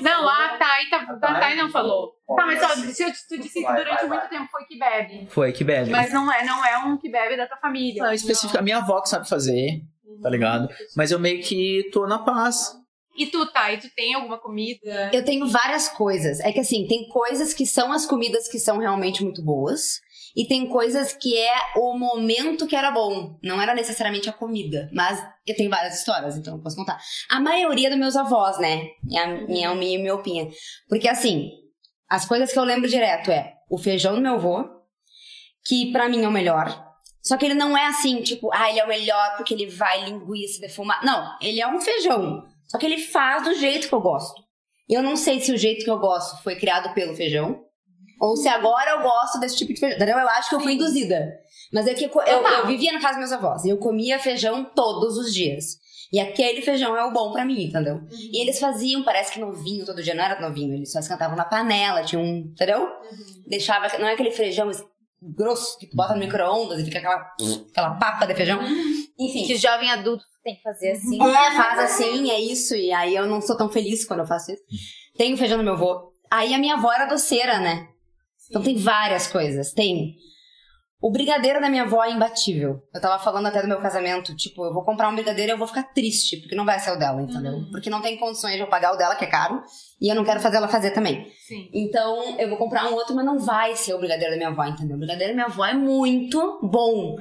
Não, a Thay, tá, a Thay não falou. Tá, mas só, se eu- tu disse que durante muito tempo foi que bebe. Foi que bebe. Mas não é, não é um que bebe da tua família. Não, específica, a minha avó que sabe fazer, tá ligado? Mas eu meio que tô na paz. E tu, Thay, tu tem alguma comida? Eu tenho várias coisas. É que assim, tem coisas que são as comidas que são realmente muito boas. E tem coisas que é o momento que era bom. Não era necessariamente a comida. Mas eu tenho várias histórias, então eu posso contar. A maioria dos meus avós, né? Minha, minha Alminha e minha Opinha. Porque assim, as coisas que eu lembro direto é o feijão do meu avô, que pra mim é o melhor. Só que ele não é assim, tipo, ah, ele é o melhor porque ele vai linguiça defumar. Não, ele é um feijão. Só que ele faz do jeito que eu gosto. Eu não sei se o jeito que eu gosto foi criado pelo feijão. Ou se agora eu gosto desse tipo de feijão. Entendeu? Eu acho que eu fui induzida. Mas é que eu, eu, eu vivia na casa dos meus avós. E eu comia feijão todos os dias. E aquele feijão é o bom pra mim, entendeu? E eles faziam, parece que novinho todo dia. Não era novinho, eles só esquentavam na panela. Tinha um. Entendeu? Deixava. Não é aquele feijão grosso que tu bota no micro-ondas e fica aquela, aquela papa de feijão. Enfim. Que jovem adulto tem que fazer assim. É, faz assim, é isso. E aí eu não sou tão feliz quando eu faço isso. Tem o feijão do meu avô. Aí a minha avó era doceira, né? Então tem várias coisas. Tem. O brigadeiro da minha avó é imbatível. Eu tava falando até do meu casamento, tipo, eu vou comprar um brigadeiro e eu vou ficar triste, porque não vai ser o dela, entendeu? Porque não tem condições de eu pagar o dela, que é caro, e eu não quero fazer ela fazer também. Sim. Então, eu vou comprar um outro, mas não vai ser o brigadeiro da minha avó, entendeu? O brigadeiro da minha avó é muito bom.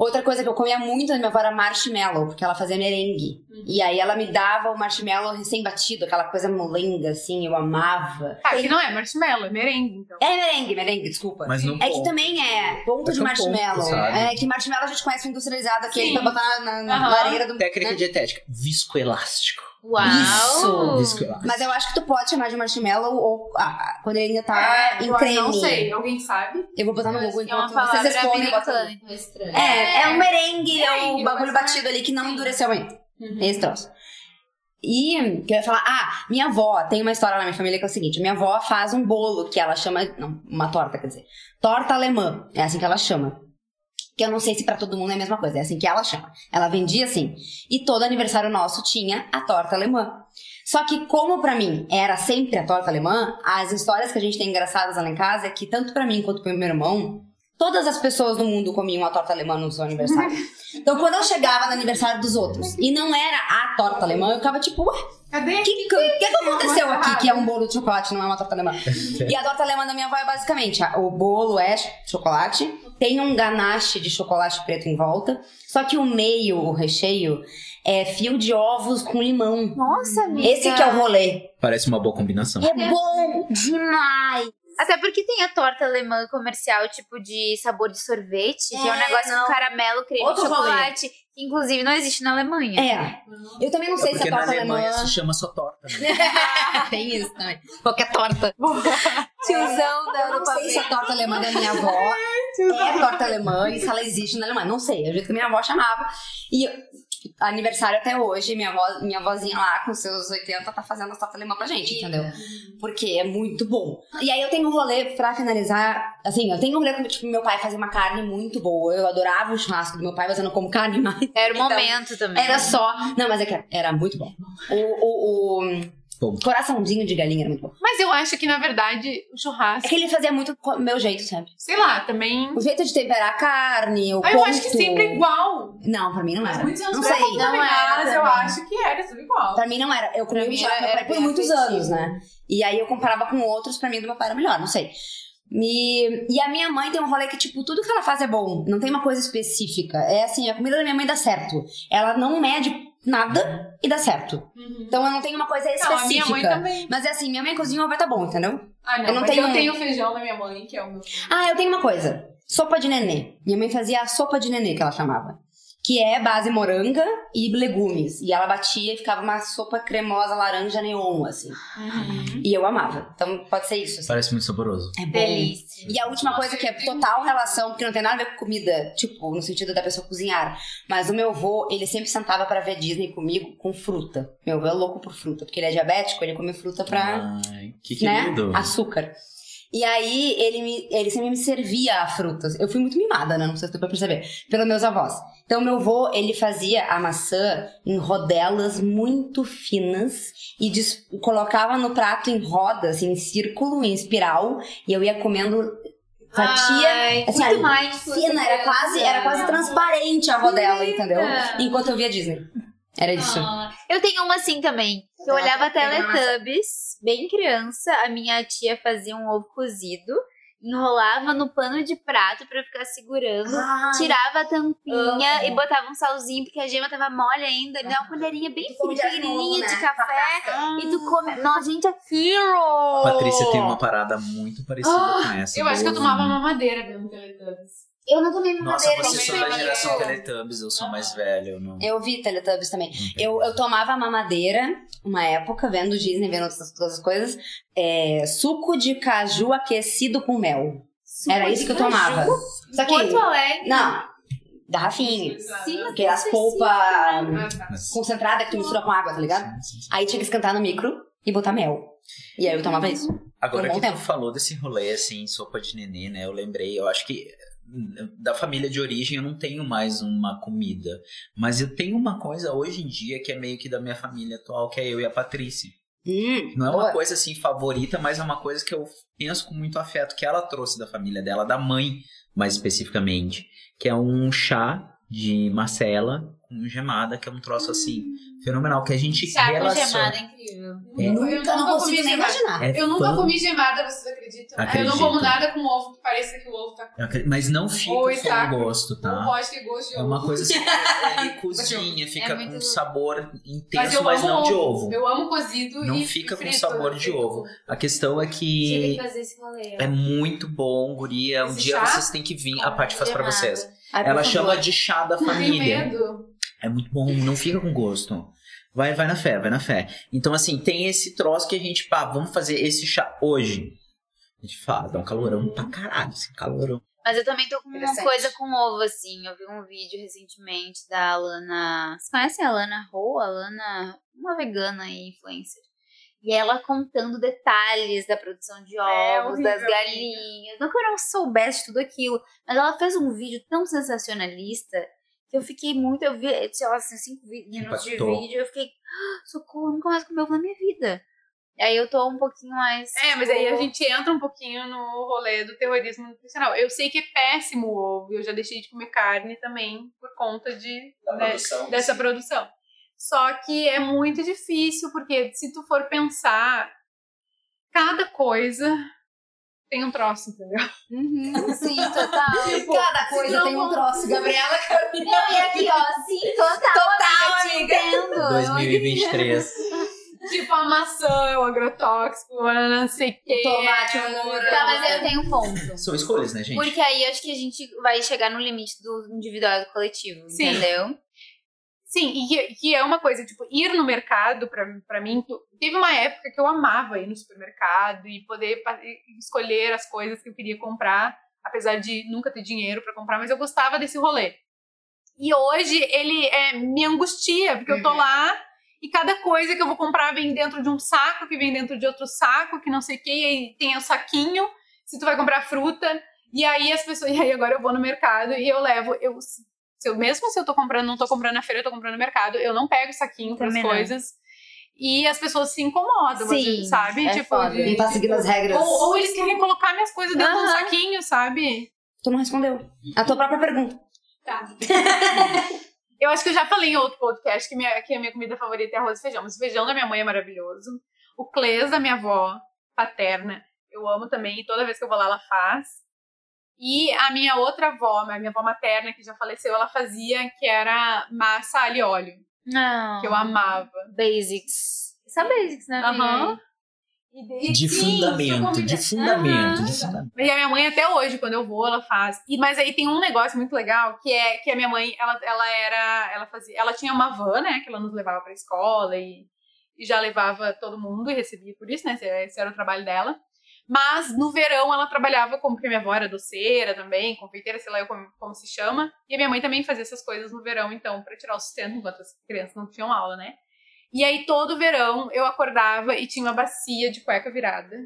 Outra coisa que eu comia muito na minha avó era marshmallow, porque ela fazia merengue. E aí ela me dava o marshmallow recém-batido, aquela coisa molenga, assim, eu amava. Ah, que não é marshmallow, é merengue, então. É merengue, merengue, desculpa. Mas não É que também é ponto de é ponto, marshmallow. sabe? é que marshmallow a gente conhece o industrializado aquele Sim. pra botar na, na, na Aham. lareira do. Técnica né? dietética. Viscoelástico. Uau! Isso. Mas eu acho que tu pode chamar de marshmallow ou ah, quando ele ainda tá em eu creme. não sei, alguém sabe? Eu vou botar no Google É uma enquanto vocês palavra respondem. eu então é. É, é um merengue, é o bagulho mas- batido ali que não endureceu ainda. Uhum. Esse troço. E que eu ia falar, ah, minha avó, tem uma história na minha família que é o seguinte: minha avó faz um bolo que ela chama. Não, uma torta, quer dizer. Torta alemã. É assim que ela chama. Que eu não sei se pra todo mundo é a mesma coisa, é assim que ela chama. Ela vendia assim. E todo aniversário nosso tinha a torta alemã. Só que, como pra mim era sempre a torta alemã, as histórias que a gente tem engraçadas lá em casa é que, tanto pra mim quanto pro meu irmão, todas as pessoas no mundo comiam a torta alemã no seu aniversário. [laughs] Então, quando eu chegava no aniversário dos outros e não era a torta alemã, eu ficava tipo, ué, Cadê? o que, que, que aconteceu aqui que é um bolo de chocolate, não é uma torta alemã? [laughs] E a torta alemã da minha avó é basicamente, o bolo é chocolate, tem um ganache de chocolate preto em volta, só que o meio, o recheio, é fio de ovos com limão. Nossa, amiga. Esse que é o rolê. Parece uma boa combinação. É bom demais. Até porque tem a torta alemã comercial, tipo de sabor de sorvete, que é um É, negócio não. com caramelo, creme Outro de chocolate, que inclusive não existe na Alemanha. É. Eu também não sei se Porque a na torta Alemanha alemã... se chama só torta. Né? [laughs] Tem isso também. Qualquer torta. [laughs] Tiozão Eu dando não sei se ver. a torta alemã da minha avó [laughs] é torta alemã e se ela existe na Alemanha. Não sei, é o jeito que minha avó chamava. E aniversário até hoje, minha, avó, minha avózinha lá com seus 80 tá fazendo a torta alemã pra gente, entendeu? Porque é muito bom. E aí eu tenho um rolê pra finalizar. Assim, eu tenho um rolê com tipo, meu pai fazia uma carne muito boa. Eu adorava o churrasco do meu pai, mas eu não como carne mais. Era o Então, momento também. Era só. Não, mas é que era muito bom. O, o, o Bom. coraçãozinho de galinha era muito bom. Mas eu acho que, na verdade, o É churrasco, que ele fazia muito co- meu jeito sempre. sei lá, também. O jeito de temperar a carne, o Ah, eu ponto. acho que sempre é igual. Não, pra mim não era. Muitos anos Não sei. não era mas eu acho que era tudo igual. Pra mim não era. Eu comi o churrasco por muitos afetivo. anos, né? E aí eu comparava com outros, pra mim do meu pai era melhor, não sei. Me... E a minha mãe tem um rolê que, tipo, tudo que ela faz é bom. Não tem uma coisa específica. É assim, a comida da minha mãe dá certo. Ela não mede nada e dá certo. Então eu não tenho uma coisa Não, específica. a minha mãe também. Mas é assim, minha mãe cozinhou, vai tá bom, entendeu? Ah, não, Eu não tenho- eu tenho feijão da minha mãe, que é o meu. Ah, eu tenho uma coisa. Sopa de nenê. Minha mãe fazia a sopa de nenê, que ela chamava. Que é base moranga e legumes. E ela batia e ficava uma sopa cremosa laranja neon, assim. E eu amava. Então pode ser isso. assim. Parece muito saboroso. É bom. Delícia. E a última coisa que é total relação, porque não tem nada a ver com comida, tipo, no sentido da pessoa cozinhar. Mas o meu avô, ele sempre sentava pra ver Disney comigo com fruta. Meu avô é louco por fruta, porque ele é diabético, ele come fruta pra Ai, que né? querido. Açúcar. E aí, ele, me, ele sempre me servia a frutas. Eu fui muito mimada, né? Não sei se deu pra perceber. Pelos meus avós. Então, meu avô, ele fazia a maçã em rodelas muito finas e colocava no prato em roda, assim, em círculo, em espiral. E eu ia comendo fatia. Ai, assim, muito mais. fina, era quase, era quase transparente a rodela, entendeu? Enquanto eu via Disney. Era isso. Ah, eu tenho uma assim também. Eu Ela olhava. Teletubbies, bem criança. A minha tia fazia um ovo cozido, enrolava no pano de prato pra ficar segurando. Ah, Tirava a tampinha Amo. e botava um salzinho, porque a gema tava mole ainda. Me dá uma colherinha bem fina, ovo, pequenininha né? de Com a café. E tu come. Nossa, gente, aquilo! Patrícia tem uma parada muito parecida Ah, com essa. Eu acho que eu tomava mamadeira vendo Teletubbies. Eu não tomei Nossa, mamadeira. vocês são da também, geração Teletubbies, eu sou mais velho. eu Não... Eu vi Teletubbies também. Eu, eu tomava mamadeira, uma época, vendo Disney, vendo essas, todas as coisas. é, suco de caju aquecido com mel. Era isso que eu tomava. Só que. Porto Alegre. Não, garrafinha. Sim, Porque as polpas Ah, tá. Mas- concentradas que tu mistura com água, tá ligado? Sim, sim, sim. Aí tinha que esquentar no micro e botar mel. E aí eu tomava isso. Agora um que bom tu tempo. falou desse rolê, assim, sopa de nenê, né? Eu lembrei, eu acho que da família de origem eu não tenho mais uma comida. Mas eu tenho uma coisa hoje em dia que é meio que da minha família atual, que é eu e a Patrícia. Hum, Não é uma boa. coisa assim favorita, mas é uma coisa que eu penso com muito afeto que ela trouxe da família dela, da mãe, mais especificamente, que é um chá de macela com gemada, que é um troço assim, fenomenal, que a gente Chá com relaciona. gemada é incrível. É. Eu Nunca não consigo comi nem imaginar. É Eu nunca comi gemada, vocês acreditam? Eu Acredito. não como nada com ovo que pareça que o ovo tá Eu acredito- Mas não fica Ou com gosto, Não tá? pode ter gosto de É ovo. uma coisa assim, [laughs] ele cozinha, fica É com muito- um sabor Mas intenso, eu mas, amo não de ovo. Eu amo cozido Não e fica com frito. sabor de ovo. A questão é que que fazer esse rolê. é muito bom, guria. Um Esse dia chá? vocês têm que vir. A parte faz pra Gemada. vocês. Ai, Ela chama de chá da Tenho família. medo. É muito bom, não fica com gosto. Vai, vai na fé, vai na fé. Então, assim, tem esse troço que a gente, pá, vamos fazer esse chá hoje. A gente fala, dá um calorão pra caralho, assim, calorão. Mas eu também tô com uma coisa com ovo, assim. Eu vi um vídeo recentemente da Alana. Vocês conhecem a Alana Ho? A Alana, uma vegana e influencer. E ela contando detalhes da produção de É ovos, horrível, das galinhas. Não que eu não soubesse tudo aquilo. Mas ela fez um vídeo tão sensacionalista que eu fiquei muito. Eu vi, sei lá, assim, cinco minutos de vídeo. Eu fiquei, "Ah, socorro, nunca mais comi ovo na minha vida. E aí eu tô um pouquinho mais. É, mas aí a gente entra um pouquinho no rolê do terrorismo nutricional. Eu sei que é péssimo o ovo, eu já deixei de comer carne também por conta de, né, dessa produção. Só que é muito difícil, porque se tu for pensar, cada coisa tem um troço, entendeu? Uhum, [laughs] sim, total. Tipo, Cada coisa não tem um troço, Gabriela. Não, e aqui, ó, sim, total, Total, amiga. entendo. 2023. Tipo, a maçã é o agrotóxico, não sei o quê. Tomate, o morango. Tá, mas eu tenho um ponto. São escolhas, né, gente? Porque aí eu acho que a gente vai chegar no limite do individual e do coletivo, Sim. entendeu? Sim, e que, é uma coisa, tipo, ir no mercado, pra, pra mim, teve uma época que eu amava ir no supermercado e poder escolher as coisas que eu queria comprar, apesar de nunca ter dinheiro pra comprar, mas eu gostava desse rolê. E hoje ele é, me angustia, porque eu tô lá e cada coisa que eu vou comprar vem dentro de um saco, que vem dentro de outro saco, que não sei o que, e aí tem o saquinho, se tu vai comprar fruta, e aí as pessoas, [laughs] e aí agora eu vou no mercado e eu levo, eu se eu, mesmo se eu tô comprando, não tô comprando na feira, eu tô comprando no mercado, eu não pego saquinho Também não. coisas. E as pessoas se incomodam, Sim, sabe? é tipo, foda. de- Não tá seguindo as regras. ou, ou eles querem colocar minhas coisas dentro de Aham. saquinho, sabe? Tu não respondeu. A tua própria pergunta. Tá. [laughs] eu acho que eu já falei em outro podcast que, minha, que a minha comida favorita é arroz e feijão. Mas o feijão da minha mãe é maravilhoso. O clês da minha avó paterna, eu amo também. E toda vez que eu vou lá, ela faz. E a minha outra avó, a minha avó materna, que já faleceu, ela fazia, que era massa alho e óleo. Não. Que eu amava. Basics. Só basics, né? Aham. E De sim, fundamento, comida- de fundamento, de fundamento. E a minha mãe até hoje, quando eu vou, ela faz. E mas aí tem um negócio muito legal que é que a minha mãe, ela, ela era, ela fazia, ela tinha uma van, né, que ela nos levava pra escola e, e já levava todo mundo e recebia por isso, né? Esse, esse era o trabalho dela. Mas no verão ela trabalhava como porque minha avó era doceira também, confeiteira, sei lá como, como se chama. E a minha mãe também fazia essas coisas no verão, então, pra tirar o sustento enquanto as crianças não tinham aula, né? E aí todo verão eu acordava e tinha uma bacia de cueca virada.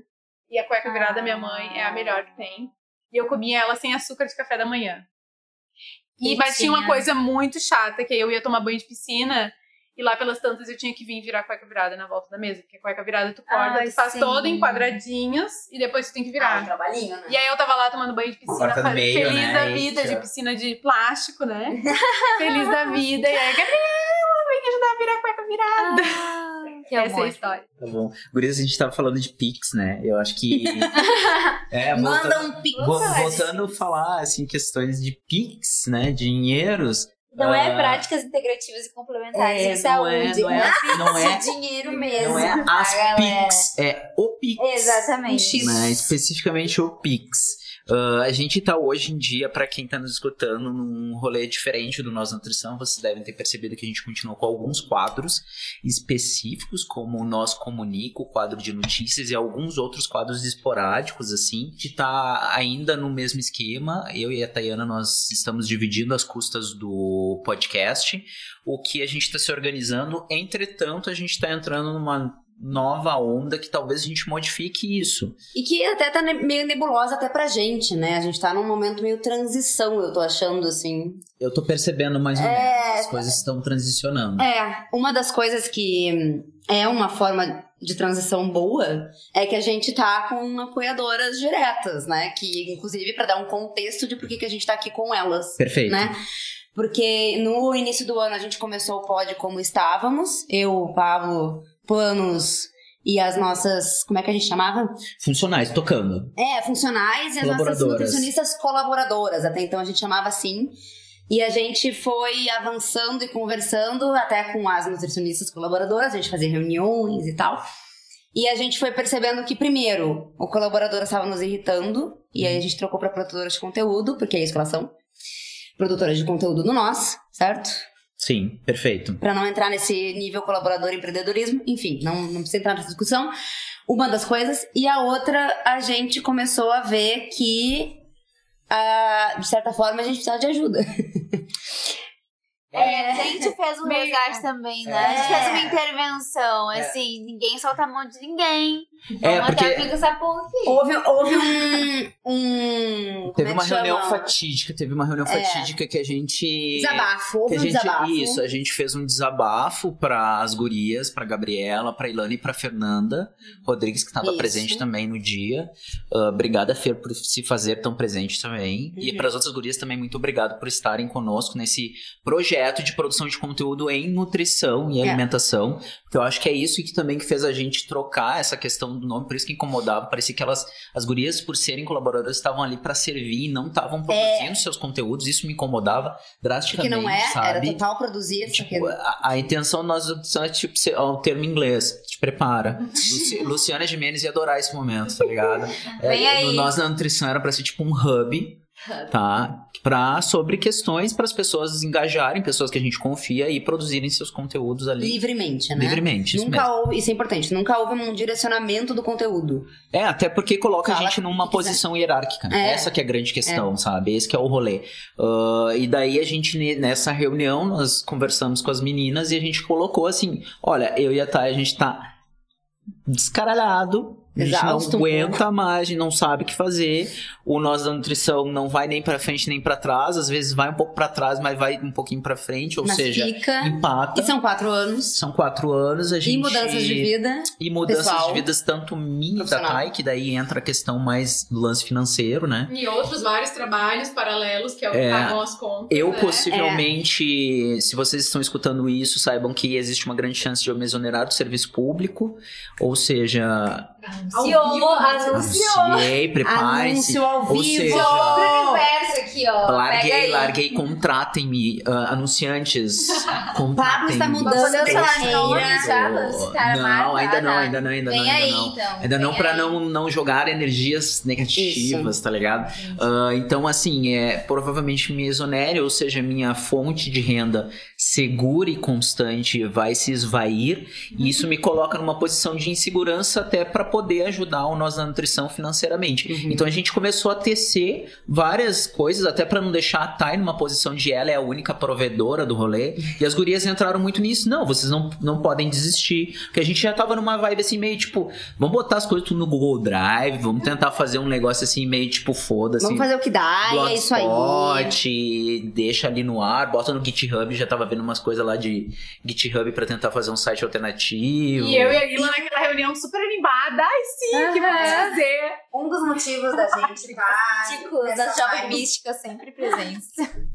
E a cueca virada da minha mãe é a melhor que tem. E eu comia ela sem açúcar de café da manhã. E, mas tinha uma coisa muito chata, que eu ia tomar banho de piscina e lá pelas tantas eu tinha que vir virar a cueca virada na volta da mesa. Porque a cueca virada tu corta, Ai, tu faz sim. toda em quadradinhos e depois tu tem que virar. Ah, um trabalhinho, né? E aí eu tava lá tomando banho de piscina, Corta no fa- meio, feliz né? da vida, Eita. de piscina de plástico, né? [laughs] feliz da vida. E aí, Gabriela, vem ajudar a virar a cueca virada. Que Essa é a história. Tá bom. Gurias, a gente tava falando de Pix, né? Eu acho que. [laughs] é, Manda voltando, um pix. vo- voltando a falar, assim, questões de Pix, né? Dinheiros. Não é Ah, práticas integrativas e complementares É, de não é, saúde. não é, não é, dinheiro mesmo. não é as tá? Pix, é o Pix. Exatamente. né? Especificamente o Pix. Ah, a gente tá hoje em dia, pra quem tá nos escutando, num rolê diferente do Nós Nutrição. Vocês devem ter percebido que a gente continua com alguns quadros específicos, como o Nós Comunica, o quadro de notícias e alguns outros quadros esporádicos, assim. A gente tá ainda no mesmo esquema. Eu e a Tayana, nós estamos dividindo as custas do podcast. O que a gente tá se organizando. Entretanto, a gente tá entrando numa nova onda que talvez a gente modifique isso. E que até tá meio nebulosa até pra gente, né? A gente tá num momento meio transição, eu tô achando, assim. Eu tô percebendo mais ou É. menos. As coisas estão transicionando. É, uma das coisas que é uma forma de transição boa é que a gente tá com apoiadoras diretas, né? Que, inclusive, pra dar um contexto de por que que a gente tá aqui com elas. Perfeito. né? Porque no início do ano a gente começou o pod como estávamos. Eu, o Pablo, Panos e as nossas. Como é que a gente chamava? Funcionais, tocando. É, funcionais e as nossas nutricionistas colaboradoras. Até então a gente chamava assim. E a gente foi avançando e conversando até com as nutricionistas colaboradoras, a gente fazia reuniões e tal. E a gente foi percebendo que, primeiro, o colaborador estava nos irritando, e aí a gente trocou para produtoras de conteúdo, porque é isso que elas são. Produtoras de conteúdo no nós, certo? Sim, perfeito. Para não entrar nesse nível colaborador e empreendedorismo, enfim, não, não precisa entrar nessa discussão. Uma das coisas. E a outra, a gente começou a ver que, ah, de certa forma, a gente precisava de ajuda. É, a gente fez um resgate também, né? É. A gente fez uma intervenção, assim, ninguém solta a mão de ninguém. É, porque essa porra aqui. Houve, houve um. um teve é uma reunião chama? fatídica, teve uma reunião É. fatídica que a gente Desabafo, houve que a um gente, desabafo. Isso, a gente fez um desabafo para as gurias, para Gabriela, para Ilana e para Fernanda Rodrigues, que estava presente também no dia. Ah, obrigada, Fer, por se fazer tão presente também. E Uhum. para as outras gurias também, muito obrigado por estarem conosco nesse projeto de produção de conteúdo em nutrição e É. alimentação. Porque eu acho que é isso que também que fez a gente trocar essa questão do nome, por isso que incomodava. Parecia que elas, as gurias, por serem colaboradoras, estavam ali para servir e não estavam produzindo seus conteúdos. Isso me incomodava Porque drasticamente. não é, sabe? era total produzir. só que- Tipo, a, a intenção nós é tipo o termo em inglês, te prepara. [laughs] Luci- Luciana Gimenez ia adorar esse momento, tá ligado? Vem aí. Nós na Nutrição era pra ser tipo um hub, tá? Pra, sobre questões para as pessoas engajarem, pessoas que a gente confia e produzirem seus conteúdos ali livremente, né? livremente. Isso Nunca mesmo. houve, isso é importante, nunca houve um direcionamento do conteúdo. É, até porque coloca a Fala gente o numa que quiser. posição hierárquica. É. Essa que é a grande questão, sabe? Esse que é o rolê. Ah, e daí a gente, ne- nessa reunião, nós conversamos com as meninas e a gente colocou assim: olha, eu e a Thay, a gente tá descaralhado. A gente Exausto não um aguenta mais, a gente não sabe o que fazer. O nós da nutrição não vai nem pra frente nem pra trás. Às vezes vai um pouco pra trás, mas vai um pouquinho pra frente. Ou mas seja, fica. empata. E são quatro anos. São quatro anos. A gente... E mudanças de vida. E mudanças pessoal, de vidas, tanto minha e da. Thay, que daí entra a questão mais do lance financeiro, né? E outros vários trabalhos paralelos que é o que É. pagam as contas. Eu né? possivelmente, se vocês estão escutando isso, saibam que existe uma grande chance de eu me exonerar do serviço público, ou seja, Anunciou, anunciou. anunciei, prepare-se. Anúncio ao Ou vivo. seja, Pro universo aqui, ó. Pega Larguei, aí. larguei, contratem-me, ah, anunciantes, [laughs] contratem Pablo está mudando falar carreira. a Não, ainda não, tá. ainda não, ainda Vem não, ainda aí, não. então. Ainda não Vem pra aí. não, não jogar energias negativas, tá ligado? Ah, então, assim, é, provavelmente me exonere, ou seja, minha fonte de renda segura e constante vai se esvair, e isso me coloca numa posição de insegurança até pra poder ajudar o nós na nutrição financeiramente. Uhum. Então a gente começou a tecer várias coisas, até pra não deixar a Thay numa posição de ela é a única provedora do rolê. E as gurias entraram muito nisso. Não, vocês não, não podem desistir. Porque a gente já tava numa vibe assim, meio tipo, vamos botar as coisas tudo no Google Drive, vamos tentar fazer um negócio assim, meio tipo, foda-se. Vamos fazer o que dá, e é isso aí. Blogspot, deixa ali no ar, bota no GitHub, já tava vendo umas coisas lá de GitHub pra tentar fazer um site alternativo. E eu e a Ila naquela reunião super animada. Ai, sim, que vamos fazer. Um dos motivos da gente tá Ticos nessa da Jovem Mística sempre presentes.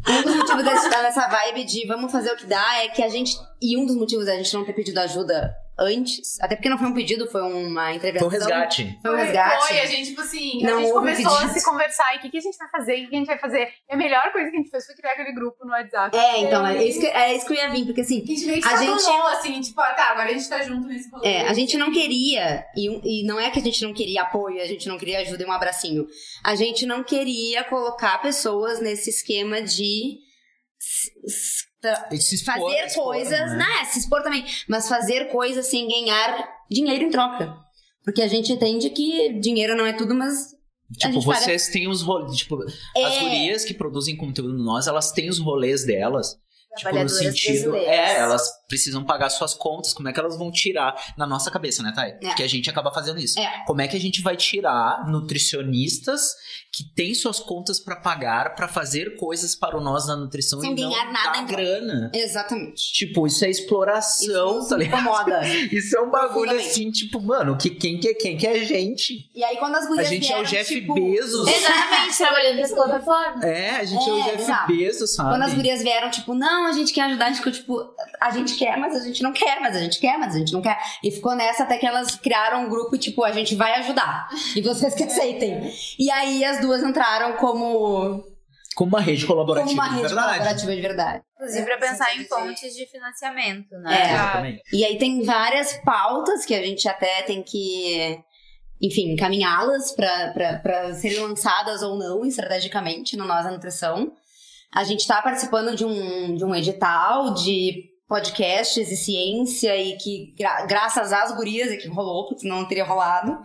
Um dos motivos da gente estar nessa vibe de vamos fazer o que dá é que a gente. E um dos motivos da gente não ter pedido ajuda antes, até porque não foi um pedido, foi uma Foi intervenção. um resgate. Foi um resgate. Foi, a gente, tipo assim, Não a gente começou a pedidos. se conversar. E o que, que a gente vai fazer? O que, que a gente vai fazer? E a melhor coisa que a gente fez foi criar aquele grupo no WhatsApp. É, então, é isso, que, é isso que eu ia vir, porque assim, A gente meio que A gente- anunciou, assim, tipo, ah, tá, agora a gente tá junto nesse rolê. É, a gente não queria, e, e não é que a gente não queria apoio, a gente não queria ajuda e um abracinho. A gente não queria colocar pessoas nesse esquema de expor, fazer expor, coisas, né? né? Se expor também, mas fazer coisas sem ganhar dinheiro em troca. Porque a gente entende que dinheiro não é tudo, mas. Tipo, vocês têm os rolês. Tipo, É. as gurias que produzem conteúdo nós, elas têm os rolês delas. Tipo, no sentido. brasileiras. É, elas precisam pagar suas contas, como é que elas vão tirar na nossa cabeça, né, Thay? É. Porque a gente acaba fazendo isso. É. Como é que a gente vai tirar nutricionistas que têm suas contas pra pagar pra fazer coisas para o nós da nutrição Sem e não ganhar nada dar grana? Exatamente. Tipo, isso é exploração, Isso tá ligado? incomoda. [laughs] Isso é um bagulho assim, tipo, mano, que, quem, que é quem que é a gente? E aí quando as A gurias gente é o vieram, Jeff tipo, Bezos. Exatamente, [laughs] trabalhando nessa plataforma. É, a gente é, o É, Jeff exato. Bezos, sabe? Quando as gurias vieram, tipo, não, a gente quer ajudar, a gente ficou, tipo, a gente quer, mas a gente não quer, mas a gente quer, mas a gente não quer. E ficou nessa até que elas criaram um grupo, tipo, a gente vai ajudar. E vocês que [laughs] aceitem. E aí as duas entraram como, Como uma rede colaborativa, como uma de rede verdade. colaborativa de verdade. Inclusive pra pensar em fontes de financiamento, né? É. Exatamente. E aí tem várias pautas que a gente até tem que, enfim, encaminhá-las para serem lançadas ou não estrategicamente no Nós da Nutrição. A gente está participando de um, de um edital de podcasts e ciência e que, gra- graças às gurias, é que rolou, porque senão não teria rolado,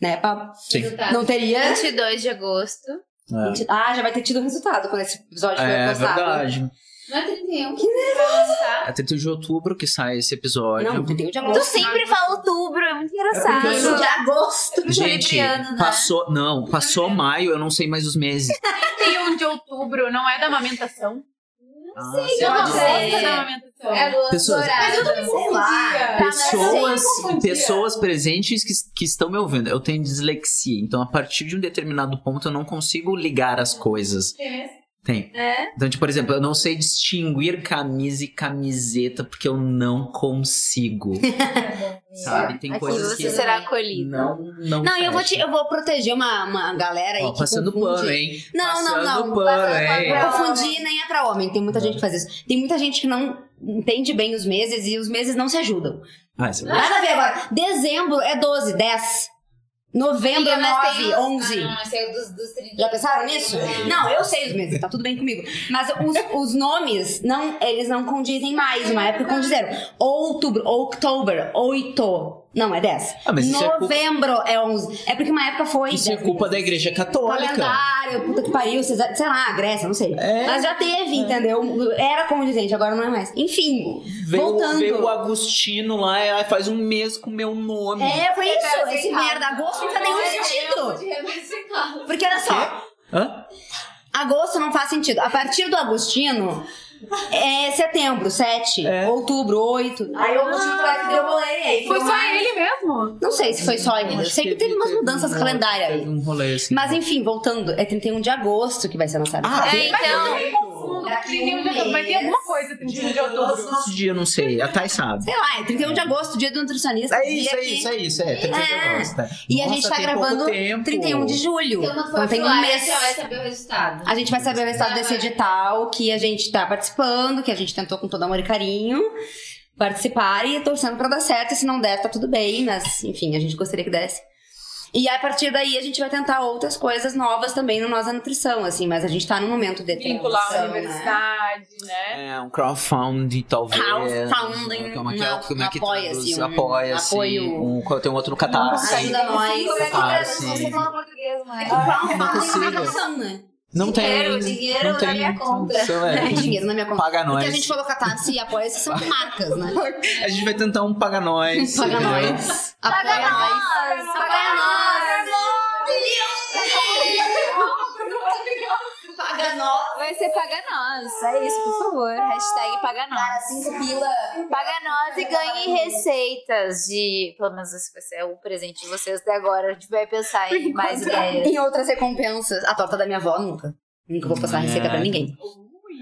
né? pa- Sim. Não teria. 22 de agosto. É, Ah, já vai ter tido resultado quando esse episódio for É postado. verdade. Não é 31 que vai lançar. É 31 de outubro que sai esse episódio. Não, 31 de agosto. Tu sempre fala outubro, é muito engraçado. 31 de agosto. Gente, né? passou. Não, passou maio, eu não sei mais os meses. 31 de outubro não é da amamentação? Ah, Eu sei não sei. gosto da amamentação. É Pessoas-. Mas eu também Sei lá. confundia. Tá, Pessoas, eu pessoas presentes que, que estão me ouvindo. Eu tenho dislexia, então a partir de um determinado ponto eu não consigo ligar as coisas. Tem. É? Então, tipo, por exemplo, eu não sei distinguir camisa e camiseta porque eu não consigo. [laughs] Sabe? Tem Aqui coisas você que será acolhido. não não Não, eu vou, te, eu vou proteger uma, uma galera aí Ó, que passando confunde. pano, hein? Não, passando não, não. pano, Passando hein? confundir nem é pra homem. Tem muita gente que faz isso. Tem muita gente que não entende bem os meses e os meses não se ajudam. Ah, é. Nada a ver agora. Dezembro é 12, 10. Novembro é 9, 11. Ah, é dos, dos 30. Já pensaram nisso? Não, eu sei os meses, tá tudo bem comigo. Mas os, os nomes, não, eles não condizem mais. Uma época condizeram. Outubro, outubro, oito. Não, é 10. Ah, mas isso é culpa- Novembro é 11. É porque uma época foi. Isso é 10. culpa da igreja católica. Calendário, puta que pariu, sei lá, Grécia, não sei. É. Mas já teve, entendeu? Era condizente, agora não é mais. Enfim, Veio, voltando. veio o Agostino lá, e faz um mês com o meu nome. É, foi isso. Esse merda, agosto não faz nenhum sentido. Porque olha só, Hã? agosto não faz sentido. A partir do Agostino, é setembro, 7, É. outubro, 8. Aí o Agostino foi que eu rolei. aí Foi só mais- ele mesmo? Não sei se foi só ele. Eu sei que teve umas mudanças um- calendárias Teve um rolê assim. Mas enfim, voltando, é 31 de agosto que vai ser lançado. Ah, É, então. Daqui 31 de um outubro. Mas tem mês. alguma coisa 31 de outubro. Nosso dia, eu não sei. A Thay sabe. Sei lá, é 31 de agosto, dia do nutricionista. É dia isso, é que- isso, é isso. É, 31 de É. agosto. é. E a gente tá gravando tempo. 31 de julho. Então, Então tem um mês. já vai saber o resultado. A gente vai saber o resultado desse edital que a gente tá participando, que a gente tentou com todo amor e carinho participar e torcendo pra dar certo. E se não der, tá tudo bem, mas enfim, a gente gostaria que desse. E a partir daí a gente vai tentar outras coisas novas também no Nós da Nutrição, assim, mas a gente tá no momento de Vincular a né? universidade, né? É, um crowdfunding, talvez. Crowdfunding, Como é que, é, não, como é que apoia-se, traduz? um Apoia-se. apoio- Um, tem um outro no Catarse. Ajuda nós. Catarse. Você fala português, mas. Crowdfunding não consigo. é uma né? Não tem. Dinheiro, dinheiro não na tem minha conta. tradução, é. É [laughs] dinheiro na minha conta. Paga Porque nós. a gente falou Catarse e apoia-se são [laughs] marcas, né? A gente vai tentar um paga nós. Paga entendeu? nós. Apoia nós. Apoia nós. Paga nós. Vai ser paga nós. É isso, por favor. Hashtag paga nós. Cinco pila. Paga nós e ganhe receitas de. Pelo menos esse vai ser o presente de vocês até agora. A gente vai pensar em mais ideias. Em outras recompensas. A torta da minha avó, nunca. Nunca vou passar receita pra ninguém.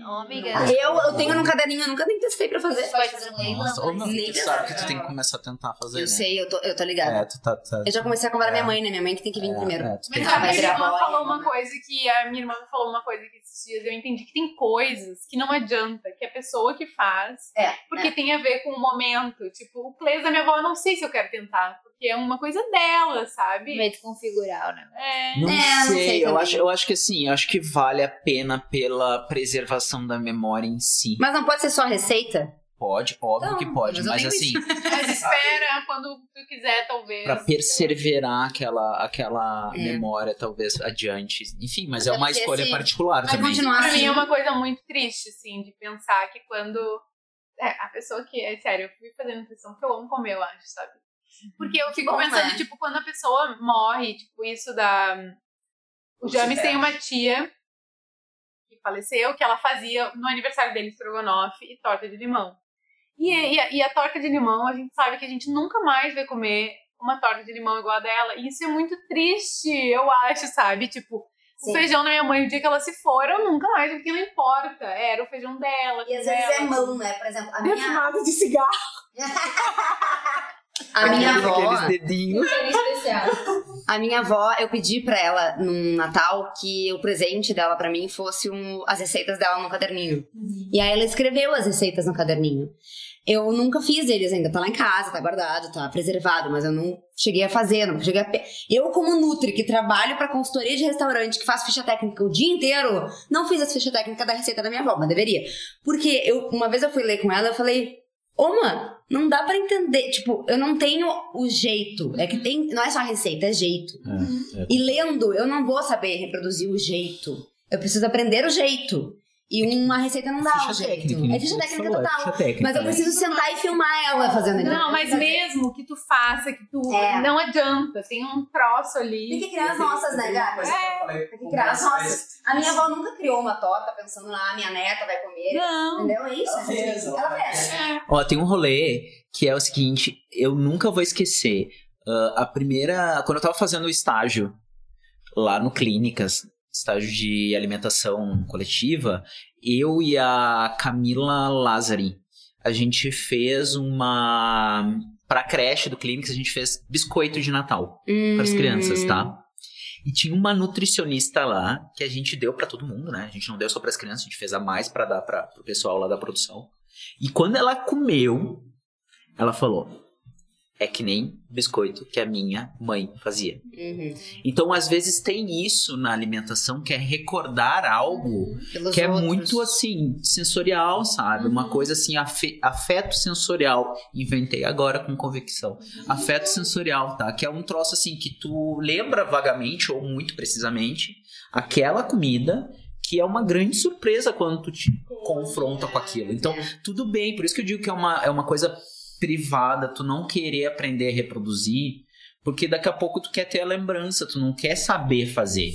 Ô, amiga. Eu, eu tenho num caderninho, eu nunca nem testei pra fazer. Você pode fazer um leilão. Nossa, Nem tu sabe que tu tem que começar a tentar fazer, Eu né? sei, eu tô, eu tô ligada. É, tu tá... tá Eu já comecei a cobrar É. minha mãe, né? Minha mãe que tem que vir primeiro. é, tu tem Mas a minha irmã falou uma coisa que a minha irmã falou uma coisa que esses dias eu entendi que tem coisas que não adianta, que a pessoa que faz, É. porque tem a ver com o momento. Tipo, o plays da minha avó, eu não sei se eu quero tentar, porque é uma coisa dela, sabe? Meio de configurar o negócio. É. Não, É, não sei, sei eu também. acho, eu acho que assim, eu acho que vale a pena pela preservação da memória em si. Mas não pode ser só receita? Pode, óbvio Não, que pode, mas mas assim, [laughs] Mas espera quando tu quiser, talvez. pra perseverar aquela, aquela É. memória, talvez, adiante. Enfim, mas Até é uma escolha se- particular Vai também. continuar Pra assim. mim é uma coisa muito triste, assim, de pensar que quando é, a pessoa que é sério, eu fui fazer nutrição porque eu amo comer, eu acho, sabe? Porque eu fico Bom, pensando, né? tipo, quando a pessoa morre, tipo, isso da. O James tem uma tia que faleceu, que ela fazia no aniversário dele estrogonofe e torta de limão. E, e, a, e a torta de limão, a gente sabe que a gente nunca mais vai comer uma torta de limão igual a dela. E isso é muito triste, eu acho, sabe? Tipo, Sim. o feijão da minha mãe, o dia que ela se for, eu nunca mais, porque não importa. Era o feijão dela. E às dela. vezes é mão, né? Por exemplo, a minha, Defumado de cigarro. [laughs] a minha avó. Aqueles dedinhos. especial. A minha avó, eu pedi pra ela num Natal que o presente dela pra mim fosse um, as receitas dela no caderninho. E aí ela escreveu as receitas no caderninho. Eu nunca fiz eles ainda, tá lá em casa, tá guardado, tá preservado, mas eu não cheguei a fazer, não cheguei a... pe- Eu como Nutri, que trabalho pra consultoria de restaurante, que faz ficha técnica o dia inteiro, não fiz a ficha técnica da receita da minha avó, mas deveria. Porque eu, uma vez eu fui ler com ela, eu falei, ô mano, não dá pra entender, tipo, eu não tenho o jeito, é que tem, não é só receita, é jeito. E lendo, eu não vou saber reproduzir o jeito. Eu preciso aprender o jeito. E uma receita não dá Ficha jeito. técnica, né? É ficha técnica Falou, é total. ficha técnica, Mas eu né? preciso sentar e filmar ela fazendo aquilo. Não, mas mesmo que tu faça, que tu. É. Não adianta, tem um troço ali. Tem que criar as nossas, né, gata? É. Tem que criar as nossas. A minha avó nunca criou uma torta pensando, ah, minha neta vai comer. Não. Entendeu? É isso. Ela fez. Ela fez. Ó, tem um rolê que é o seguinte, eu nunca vou esquecer. Ah, a primeira. Quando eu tava fazendo o estágio lá no Clínicas, estágio de alimentação coletiva, eu e a Camila Lazari, a gente fez uma. Pra creche do Clínicas, a gente fez biscoito de Natal para as crianças, tá? E tinha uma nutricionista lá que a gente deu pra todo mundo, né? A gente não deu só pras crianças, a gente fez a mais pra dar para pro pessoal lá da produção. E quando ela comeu, ela falou: "É que nem biscoito que a minha mãe fazia". Uhum. Então, às vezes tem isso na alimentação que é recordar algo Pelos que é outros. muito assim sensorial, sabe? Uma coisa assim afe- afeto sensorial. Inventei agora com convicção. Afeto sensorial, tá? Que é um troço assim que tu lembra vagamente ou muito precisamente aquela comida que é uma grande surpresa quando tu te confronta com aquilo. Então, tudo bem, por isso que eu digo que é uma, é uma coisa privada, tu não querer aprender a reproduzir, porque daqui a pouco tu quer ter a lembrança, tu não quer saber fazer.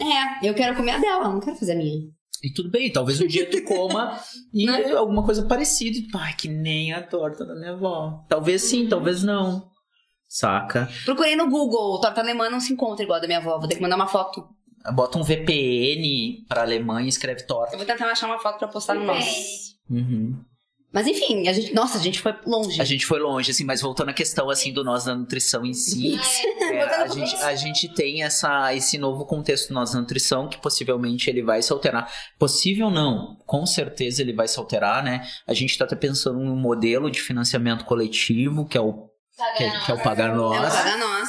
É, eu quero comer a dela, eu não quero fazer a minha. E tudo bem, talvez um dia tu [laughs] coma e Né? alguma coisa parecida. tu, Ai, que nem a torta da minha avó. Talvez sim, talvez não. Saca? Procurei no Google, torta alemã não se encontra igual a da minha avó, vou ter que mandar uma foto. Bota um VPN pra Alemanha e escreve Eu torta. vou tentar achar uma foto pra postar no nosso. Uhum. Mas enfim, a gente, nossa, a gente foi longe. A gente foi longe, assim, mas voltando à questão, assim, do nós da nutrição em si. [laughs] é, a, gente, a gente tem essa, esse novo contexto do nós da nutrição que possivelmente ele vai se alterar. Possível não, com certeza ele vai se alterar, né? A gente tá até pensando num modelo de financiamento coletivo, que é o, que é, que é o Pagar É o.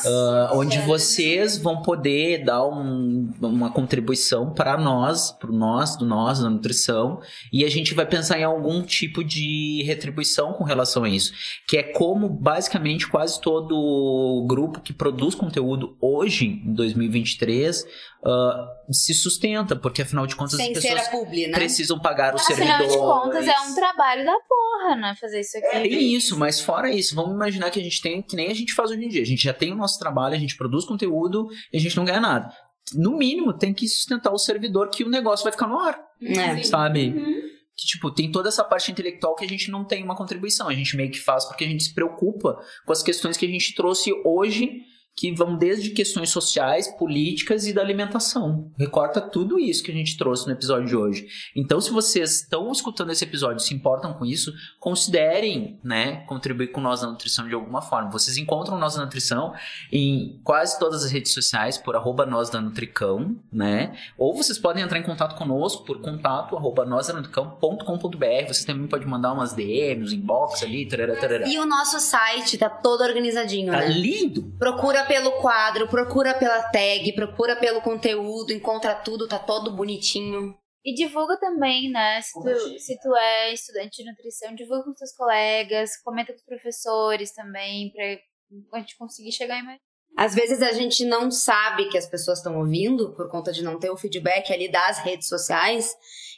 Ah, onde vocês vão poder dar um- uma contribuição para nós, para nós, do nós, da nutrição, e a gente vai pensar em algum tipo de retribuição com relação a isso, que é como basicamente quase todo grupo que produz conteúdo hoje, em 2023, ah, se sustenta, porque afinal de contas Sem as pessoas publi, né? precisam pagar os Afinal servidores. de contas, é um trabalho da porra, né? Fazer isso aqui. Tem isso, mas fora isso, vamos imaginar que a gente tem, que nem a gente faz hoje em dia. A gente já tem o nosso trabalho, a gente produz conteúdo e a gente não ganha nada. No mínimo, tem que sustentar o servidor que o negócio vai ficar no ar, É. sabe? Que, tipo, tem toda essa parte intelectual que a gente não tem uma contribuição. A gente meio que faz porque a gente se preocupa com as questões que a gente trouxe hoje, que vão desde questões sociais, políticas e da alimentação. Recorta tudo isso que a gente trouxe no episódio de hoje. Então, se vocês estão escutando esse episódio e se importam com isso, considerem, né, contribuir com nós na nutrição de alguma forma. Vocês encontram nós na nutrição em quase todas as redes sociais por arroba nós da Nutricão, né? Ou vocês podem entrar em contato conosco por contato arroba nósdanutricão.com.br. Vocês também podem mandar umas DMs, inbox ali, tarará, tarará. E o nosso site tá todo organizadinho, Tá né? lindo! Procura pelo quadro, procura pela tag, procura pelo conteúdo, encontra tudo, tá todo bonitinho. E divulga também, né? Se tu, se tu é estudante de nutrição, divulga com seus colegas, comenta com os professores também, pra a gente conseguir chegar em mais. Às vezes a gente não sabe que as pessoas estão ouvindo por conta de não ter o feedback ali das redes sociais.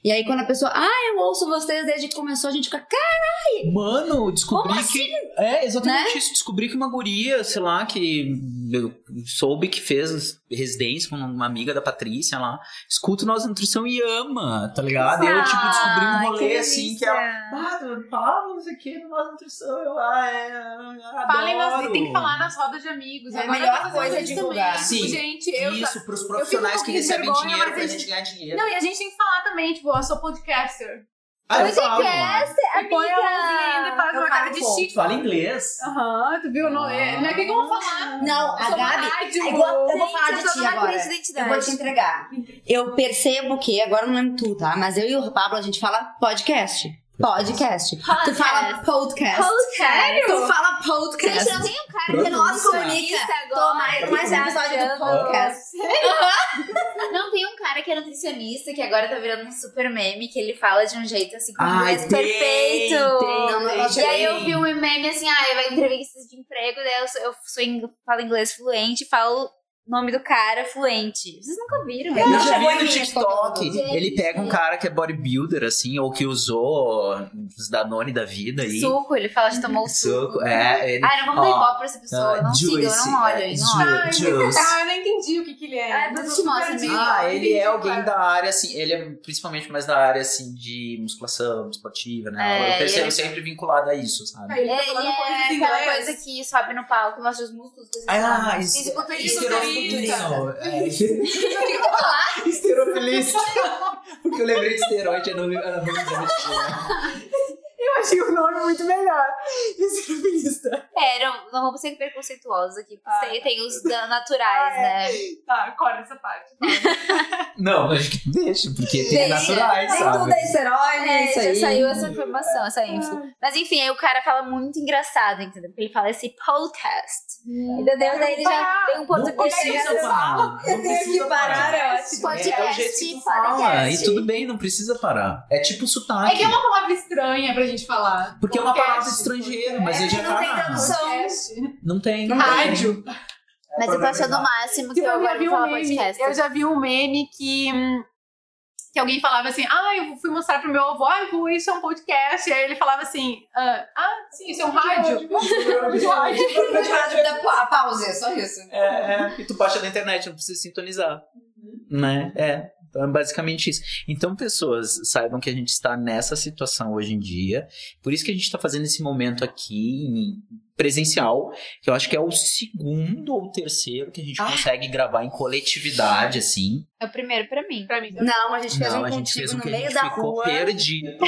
E aí quando a pessoa, ah, eu ouço vocês desde que começou, a gente fica, cara, Mano, descobri Como que. É, exatamente Né? isso. Descobri que uma guria, sei lá, que eu soube que fez residência com uma amiga da Patrícia lá, escuta Nós Nutrição e ama, tá ligado? E eu, tipo, descobri um rolê que assim que ela. Ah, fala não sei o que no Nós Nutrição, eu, ah, é. Adoro. Falem, mas tem que falar nas rodas de amigos. É a melhor coisa isso divulgar. Sim. Gente, eu. Isso, pros profissionais um que de recebem vergonha, dinheiro pra a gente gente- ganhar dinheiro. Não, e a gente tem que falar também, tipo, eu sou podcaster. ah, eu falo. E põe a mãozinha e faz Eu uma cara de pouco. chique. Fala inglês. Aham, tu viu? Não, é, não é que eu vou falar. Não, a Gabi. rádio. é igual- eu vou falar de ti agora. Eu vou te entregar. Eu percebo que, agora eu não lembro tu, tá? Mas eu e o Pablo, a gente fala podcast. Podcast. Tu fala podcast. Podcast. Tu fala podcast. Gente, não tem um cara que é nutricionista comunica. agora. Tô mais, mais um episódio do podcast. [laughs] Não tem um cara que é nutricionista que agora tá virando um super meme que ele fala de um jeito assim com Ai, inglês tem, perfeito. tem, Não, não, tem, não, E aí eu vi um meme assim, ah, eu entrevistas de emprego, daí eu, sou, eu sou falo inglês fluente, falo nome do cara fluente. Vocês nunca viram? Eu já vi no TikTok. conteúdo. Ele pega um cara que é bodybuilder, assim, ou que usou os Danone da vida aí. Suco, ele fala de tomou o suco. Suco. É, ele. Ai, não vamos dar ibope pra essa pessoa. ah, não siga, eu Juice, não olho, é, não olho. Juice. [laughs] Ah, eu não entendi o que, que ele é. Ah, depois eu te mostro. Ah, ele é alguém cara. da área, assim, ele é principalmente mais da área, assim, de musculação, esportiva, né? É, eu percebo ele- sempre vinculado a isso, sabe? É, tá ele falando é coisas em aquela inglês. coisa que sobe no palco, mostra os músculos, coisas Ah, assim. isso. Fisiculturista. Esterofilismo. É, [laughs] Esterofilismo. Porque eu lembrei de esteroide, eu não eu não Eu achei o nome muito melhor. Esterofilismo. É, não, não vamos ser preconceituosos aqui, porque Ah. tem, tem os naturais, Ah, né? Tá, corta essa parte. Não, acho que deixa, porque tem Deixa. naturais, Nem sabe? tudo é esteroide, É, isso já aí. saiu essa informação, essa info. Mas enfim, aí o cara fala muito engraçado, entendeu? Porque ele fala esse podcast. Entendeu? Daí ele já tem um Não português precisa parar. Não tenho que parar, é ótimo. Podcast, É o jeito que tu podcast. fala. E tudo bem, não precisa parar. É tipo sotaque. É que é uma palavra estranha pra gente falar. Porque é uma Podcast. palavra estrangeira, mas É, ele já não tem tá. tradução. Podcast. Não tem. Não tem. Rádio. Mas eu tô achando o máximo que Tipo, eu eu já vi um falar meme. podcast. Eu já vi um meme que. hum, Que alguém falava assim, ah, eu fui mostrar pro meu avô, ah, isso é um podcast. E aí ele falava assim, ah, ah, sim, isso é um rádio. De rádio da pa- pausa, só isso. É, é. E tu baixa da internet, não precisa sintonizar. Né? É. Então é basicamente isso. Então, pessoas, saibam que a gente está nessa situação hoje em dia. Por isso que a gente está fazendo esse momento aqui em presencial, que eu acho que é o segundo ou terceiro que a gente Ah. consegue gravar em coletividade, assim. É o primeiro pra mim. Pra mim. Não, a gente fez Não, um a gente contigo fez um no que a meio gente da ficou rua. perdido. [laughs]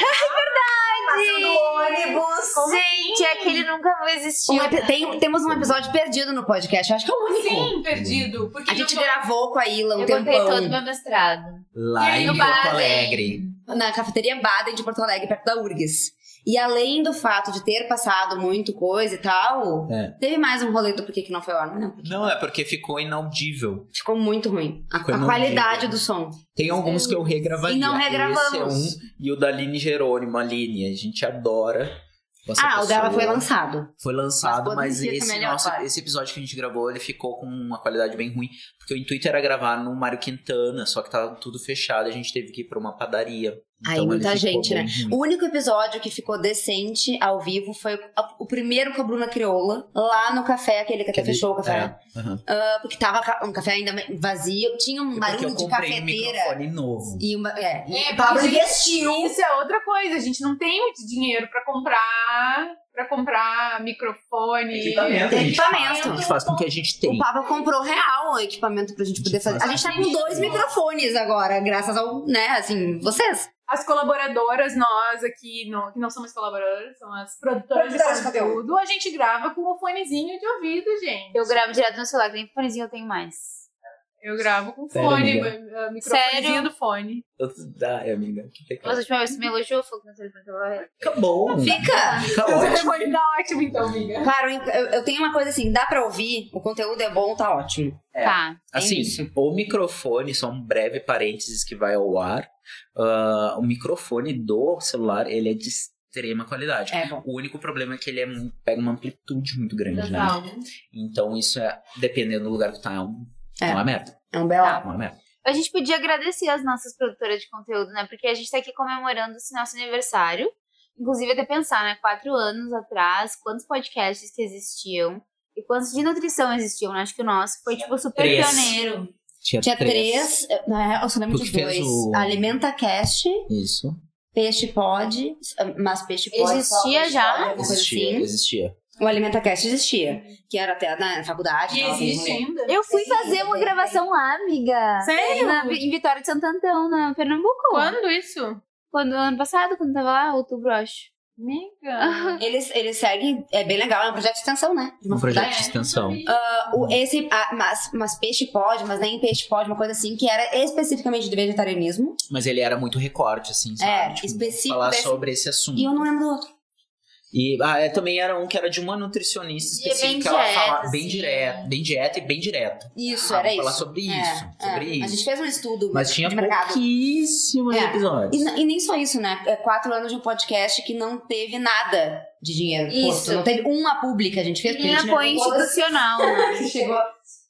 Passando ônibus. Gente, aquele nunca existiu. Um epi- tem- temos um episódio perdido no podcast, eu acho que é o único. Sim, perdido. Porque A gente não- gravou com a Ila um Eu contei todo o meu mestrado. Lá E aí, em no Porto? Alegre. na cafeteria Baden de Porto Alegre, perto da URGS. E além do fato de ter passado muito coisa e tal, É. teve mais um rolê do porquê que não foi hora, não. Não, é porque ficou inaudível. Ficou muito ruim. A, a qualidade do som. Tem alguns que eu regravaria. E não regravamos. Esse é um. E o da Aline Jerônimo, Aline. A gente adora. essa ah, o dela pessoa. foi lançado. Foi lançado, Mas mas, esse, nosso, esse episódio que a gente gravou, ele ficou com uma qualidade bem ruim. Porque o intuito era gravar no Mário Quintana, só que tava tudo fechado. A gente teve que ir pra uma padaria. Aí, Então, ele muita gente, né? ruim. O único episódio que ficou decente ao vivo foi o, primeiro com a Bruna Crioula, lá no café, aquele que até Aquele- fechou o café. É, aham. Ah, porque tava um café ainda vazio, tinha um É barulho de um cafeteira. microfone novo. e uma, é, e É, o Pablo investiu. Isso é outra coisa. A gente não tem muito dinheiro pra comprar. Pra comprar microfone. Equipamento, a gente Equipamento. faz, a gente faz com o que a gente tem. O Pablo comprou real o equipamento pra gente poder fazer. A gente tá com dois microfones agora, graças ao, né, assim, vocês. As colaboradoras, nós aqui, no- que não somos colaboradoras, são as produtoras de conteúdo, a gente grava com o fonezinho de ouvido, gente. Eu gravo direto no celular, nem fonezinho eu tenho mais. Eu gravo com Sério, fone, amiga? uh, microfonezinho do fone. Ai, amiga, que Mas pecado. a última vez que você me elogiou, falou que meu telefone. Fica bom. Fica! Fica O ótimo. telefone tá ótimo, então, amiga. Claro, eu, eu tenho uma coisa assim, dá pra ouvir, o conteúdo é bom, tá ótimo. É. Tá. Tem Assim, isso. o microfone, só um breve parênteses que vai ao ar. ah, o microfone do celular, ele é de extrema qualidade. É bom. O único problema é que ele é pega uma amplitude muito grande, né? Total. Então isso é, dependendo do lugar que tu tá, é, um, é. É. uma merda. É um belo. É uma merda. A gente podia agradecer as nossas produtoras de conteúdo, né? Porque a gente tá aqui comemorando esse nosso aniversário. Inclusive, até pensar, né? Quatro anos atrás, quantos podcasts que existiam e quantos de nutrição existiam. né? Acho que o nosso foi, tipo, super Três. pioneiro. Tinha, Tinha três, né, eu só lembro Tu de dois. o- Alimenta Cast, Isso. Peixe Pod, mas Peixe Pod. só Existia já? Coisa Existia, assim. existia. O Alimenta Cast existia, que era até na faculdade. E tal, existe tem- ainda. Eu fui fazer uma gravação lá, amiga. Sério? Na- em Vitória de Santo Antão, na Pernambuco. Quando isso? Quando, ano passado, quando tava lá, outubro, acho. Amiga. [laughs] Eles, eles seguem, é bem legal, é um projeto de extensão, né? De Um projeto de extensão. Ah, o, esse, ah, mas, mas peixe pode, mas nem peixe pode, uma coisa assim, que era especificamente de vegetarianismo. Mas ele era muito recorte, assim, sabe? É, Tipo, específico Falar desse- sobre esse assunto. E eu não lembro do outro. E ah, é, também era um que era de uma nutricionista é específica. que ela dieta, falava bem direto, bem dieta e bem direto. Isso, Ah, era isso. falar sobre isso, É, sobre é. isso. A gente fez um estudo Mas tinha pouquíssimos É. episódios. E, e nem só isso, né? É quatro anos de um podcast que não teve nada de dinheiro. Isso. posto. Não teve uma publi que a gente fez. gente apoio institucional, né? [laughs] Chegou.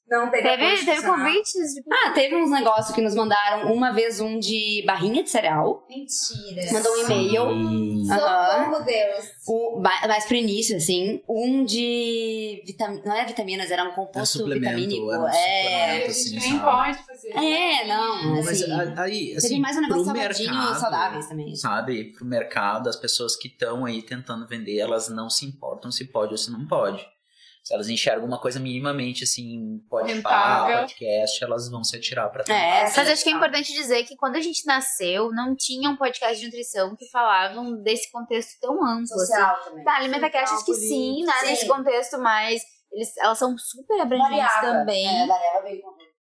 Não teve Teve, teve convites de... Ah, teve uns negócios que nos mandaram uma vez um de barrinha de cereal. Mentira. Mandou um e-mail. Aham. Socorro, Deus. O, mais pro início, assim. Um de. Vitam, não é vitaminas, era um composto suplemento, vitamínico. era um é. A suplemento, gente assim, nem pode fazer. É, não. Mas Assim, a- aí, assim, teve mais um negócio salgadinho mercado, saudáveis também. Sabe, pro mercado, as pessoas que estão aí tentando vender, elas não se importam se pode ou se não pode. Se elas enxergam uma coisa minimamente assim, pode Rentável. podcast, elas vão se atirar pra tentar. É, Mas acho que é importante dizer que quando a gente nasceu, não tinha um podcast de nutrição que falavam desse contexto tão amplo. assim. também. Tá, Alimenta Cast acho que sim, né? Sim. Nesse contexto, mas eles, elas são super abrangentes também. É, com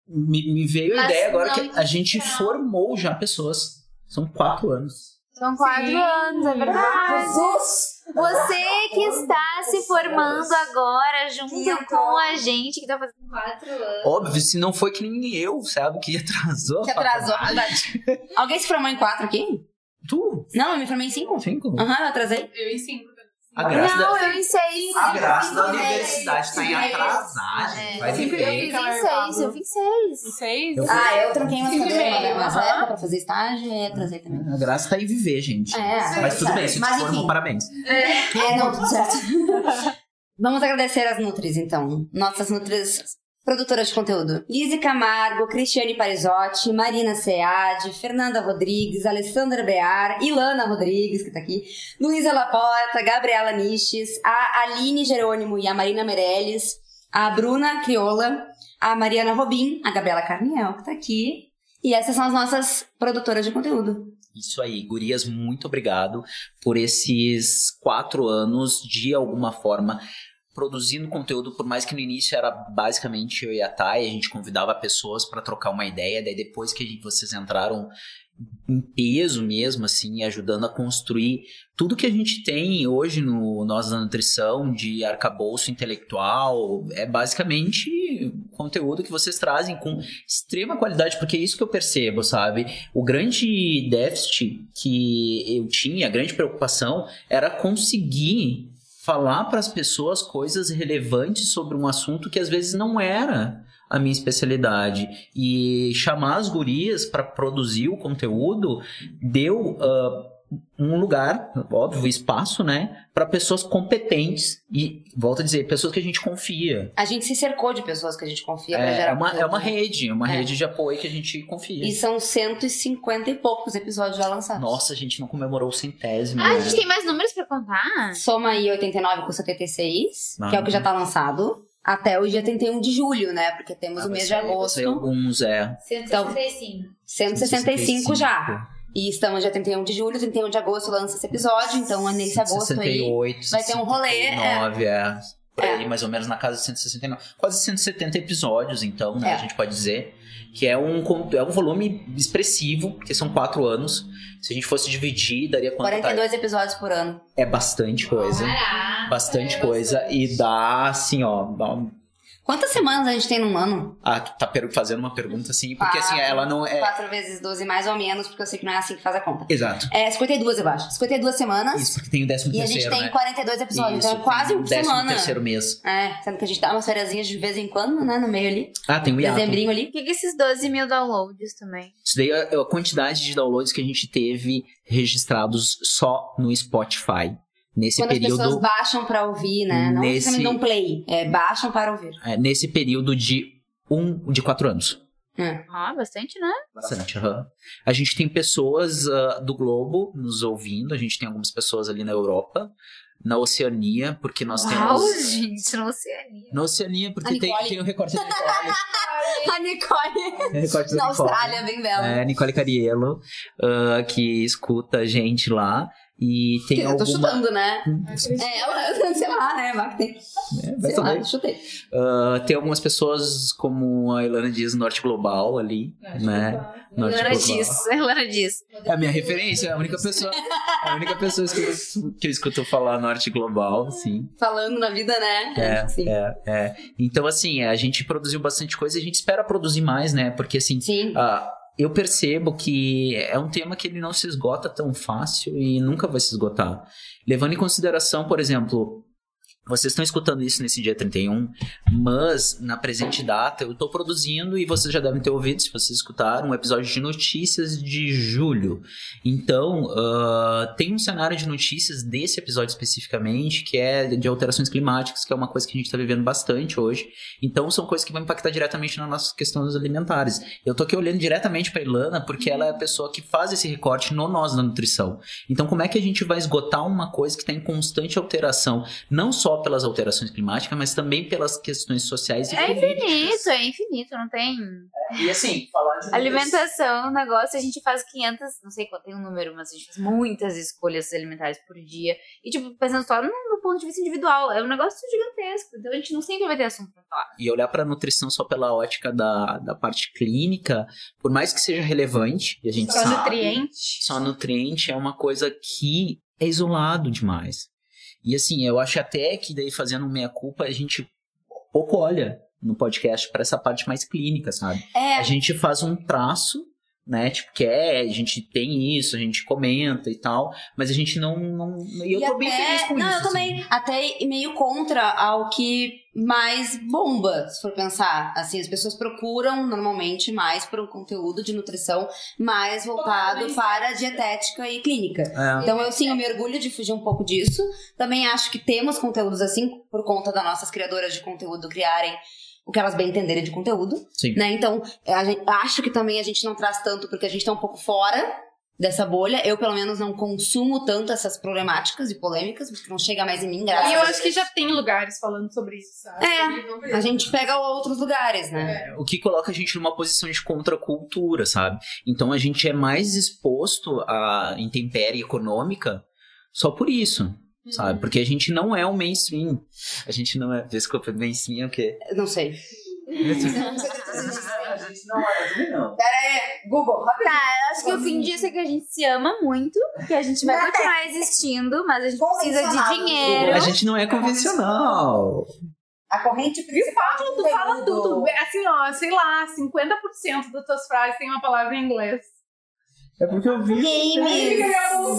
Me, me veio a Mas ideia agora não que a gente institucional. formou já pessoas. São quatro anos. São quatro Sim. anos, é verdade. Jesus! Você que está se formando agora junto com a gente, que tá fazendo quatro anos. Óbvio, se não foi que nem eu, sabe? Que atrasou. Que atrasou a faculdade. [laughs] Alguém se formou em quatro aqui? Tu? Não, eu me formei em cinco. Cinco? Aham, eu atrasei. Eu em cinco. A graça não, da, eu em seis. a graça da universidade tá em atrasagem. É. Vai Eu fiz em seis, eu fiz seis. Em seis? Eu- Ah, eu tranquei umas cadeiras aham. época pra fazer estágio e atrasei também. A graça tá em viver, gente. É, Mas tudo bem, se Mas, parabéns. É, não, tudo certo. [laughs] Vamos agradecer as Nutris, então. Nossas Nutris produtoras de conteúdo. Lise Camargo, Cristiane Parizotti, Marina Seade, Fernanda Rodrigues, Alessandra Bear, Ilana Rodrigues, que tá aqui, Luísa Laporta, Gabriela Niches, a Aline Jerônimo e a Marina Meirelles, a Bruna Crioula, a Mariana Robin, a Gabriela Carniel, que tá aqui. E essas são as nossas produtoras de conteúdo. Isso aí, gurias, muito obrigado por esses quatro anos, de alguma forma, produzindo conteúdo, por mais que no início era basicamente eu e a Thay, a gente convidava pessoas para trocar uma ideia, daí depois que gente- vocês entraram em peso mesmo, assim, ajudando a construir tudo que a gente tem hoje no Nós da Nutrição, de arcabouço intelectual, é basicamente conteúdo que vocês trazem com extrema qualidade, porque é isso que eu percebo, sabe? O grande déficit que eu tinha, a grande preocupação, era conseguir falar para as pessoas coisas relevantes sobre um assunto que às vezes não era a minha especialidade. E chamar as gurias para produzir o conteúdo deu ah, um lugar, óbvio, espaço, né, para pessoas competentes e volto a dizer, pessoas que a gente confia. A gente se cercou de pessoas que a gente confia pra É, gerar é uma, é uma né? rede, é uma É. rede de apoio que a gente confia. E são 150 e poucos episódios já lançados. Nossa, a gente não comemorou o centésimo. Ah, a né? gente tem mais números pra contar? Soma aí 89 com 76, Ah. que é o que já tá lançado. Até o dia 31 de julho, né? Porque temos Ah, o mês de agosto. alguns, é. 165. 165 já. E estamos dia 31 de julho, 31 de agosto lança esse episódio. Então, é nesse agosto aí. 68, vai ter um rolê, é. 69, é. Por É. aí, mais ou menos na casa de 169. Quase 170 episódios, então, né? É. A gente pode dizer. Que é um, é um volume expressivo, porque são quatro anos. Se a gente fosse dividir, daria quanto? 42 episódios por ano. É bastante coisa. Caraca. Bastante é coisa. E dá, assim, ó. dá um- Quantas semanas a gente tem num ano? Ah, tu tá fazendo uma pergunta assim, porque assim, Quatro. ela não é. 4 vezes 12 mais ou menos, porque eu sei que não é assim que faz a conta. Exato. É 52, eu acho. 52 semanas. Isso, porque tem o décimo E a terceiro, gente tem né? 42 episódios, Isso, então é quase o décimo semana. terceiro mês. É, sendo que a gente dá umas férias de vez em quando, né? No meio ali. Ah, tem o hiato. Dezembrinho ali. Por que, que esses 12 mil downloads também? Isso daí é a quantidade de downloads que a gente teve registrados só no Spotify. Nesse Quando as período. pessoas baixam pra ouvir, né? Não Nesse- dão play. É, baixam para ouvir. é, nesse período de um de quatro anos. Ah, bastante, né? Bastante. aham. A gente tem pessoas ah, do globo nos ouvindo. A gente tem algumas pessoas ali na Europa, na Oceania, porque nós Uau, temos. gente, não Oceania. Na Oceania, porque tem, tem o recorte da Nicole. [laughs] A Nicole o recorte da na Nicole. Austrália, bem bela. É, Nicole Cariello, ah, que escuta a gente lá. E tem eu tô alguma. chutando, né? É, ela- [laughs] sei lá, né? Vai que tem. É, vai Sei lá, chutei. Ah, tem algumas pessoas como a Ilana Dias Norte Global ali, né? Norte Lana Global. diz, [laughs] Lana diz. É a minha referência, é a única pessoa, é a única pessoa que eu, [laughs] que eu escuto falar Norte Global, sim. Falando na vida, né? É, Sim. é, é. Então, assim, a gente produziu bastante coisa e a gente espera produzir mais, né? Porque, assim, Sim. ah, eu percebo que é um tema que ele não se esgota tão fácil e nunca vai se esgotar. Levando em consideração, por exemplo, vocês estão escutando isso nesse dia 31, mas na presente data eu estou produzindo e vocês já devem ter ouvido, se vocês escutaram, um episódio de notícias de julho. Então, ah, tem um cenário de notícias desse episódio especificamente, que é de alterações climáticas, que é uma coisa que a gente está vivendo bastante hoje. Então, são coisas que vão impactar diretamente nas nossas questões alimentares. Eu tô aqui olhando diretamente pra Ilana, porque ela é a pessoa que faz esse recorte no nós da nutrição. Então, como é que a gente vai esgotar uma coisa que está em constante alteração, não só pelas alterações climáticas, mas também pelas questões sociais e É infinito, é infinito, não tem. E assim, falar de Alimentação, negócio, a gente faz 500, não sei qual tem um número, mas a gente faz muitas escolhas alimentares por dia. E, tipo, pensando só no, no ponto de vista individual, é um negócio gigantesco. Então a gente não sempre vai ter assunto pra falar. e olhar para a nutrição só pela ótica da, da parte clínica, por mais que seja relevante, e a gente Só sabe, nutriente. só nutriente é uma coisa que é isolado demais. E assim, eu acho até que daí fazendo meia-culpa, a gente pouco olha no podcast para essa parte mais clínica, sabe? É, A gente faz um traço, né? Tipo, que é, a gente tem isso, a gente comenta e tal, mas a gente não. não e eu E tô bem até- feliz com não, isso. eu também. Até meio contra ao que mais bomba, se for pensar. Assim, as pessoas procuram normalmente mais por um conteúdo de nutrição mais voltado Totalmente. para dietética e clínica. É. Então, eu sim, eu me orgulho de fugir um pouco disso. Também acho que temos conteúdos assim, por conta das nossas criadoras de conteúdo criarem o que elas bem entenderem de conteúdo. Sim. Né? Então, a gente- acho que também a gente não traz tanto porque a gente tá um pouco fora dessa bolha. Eu, pelo menos, não consumo tanto essas problemáticas e polêmicas, porque não chega mais em mim, graças E eu acho que já tem lugares falando sobre isso, sabe? É, A gente pega outros lugares, né? O que coloca a gente numa posição de contracultura, sabe? Então a gente é mais exposto à intempérie econômica só por isso, sabe? Porque a gente não é o mainstream. A gente não é. Desculpa, mainstream é o quê? Eu Não sei. [laughs] a gente não é, não. Google, rapidinho. Tá, eu acho que o fim disso é que a gente se ama muito, que a gente vai continuar existindo, mas a gente precisa de dinheiro. A gente não é convencional. A corrente E principal. fala, tu fala tudo. Assim, ó, sei lá, 50% das tuas frases tem uma palavra em inglês. É porque eu vi. Games.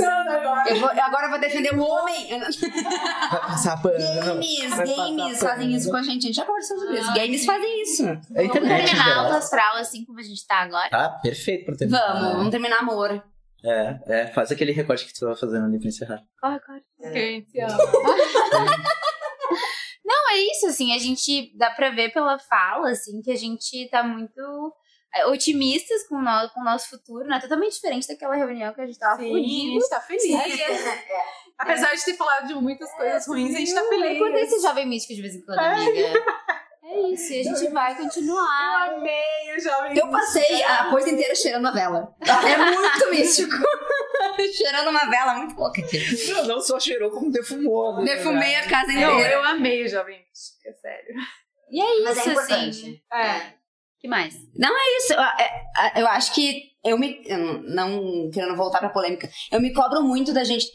agora. Eu vou, agora eu vou defender o homem. Vai passar pano. Games, Vai passar games pano. fazem isso com a gente. A gente já conversou sobre isso. Games fazem isso. É Vamos internet terminar alto geral. astral assim como a gente tá agora. Tá, perfeito pra terminar. Vamos, vamos terminar amor. É, é, faz aquele recorte que tu tava fazendo ali pra encerrar. Corre, corre. Ok, te amo. Não, é isso, assim, a gente dá pra ver pela fala, assim, que a gente tá muito é, otimistas com o, no, com o nosso futuro, né? Totalmente diferente daquela reunião que a gente tava Sim, a gente tá [laughs] feliz. Apesar de ter falado de muitas coisas ruins, a gente tá É feliz. importante esse jovem místico de vez em quando, amiga. É isso, e a gente vai continuar. Eu amei o jovem. Eu passei a coisa inteira cheirando a vela. É muito místico. [laughs] cheirando uma vela muito louca aqui. Não, não só cheirou, como defumou. né? Defumei a casa Eu, inteira. eu amei o jovem místico, é sério. E é Mas é isso, importante. assim. É. que mais? isso, eu, é, eu acho que eu me. eu não querendo voltar pra polêmica, eu me cobro muito da gente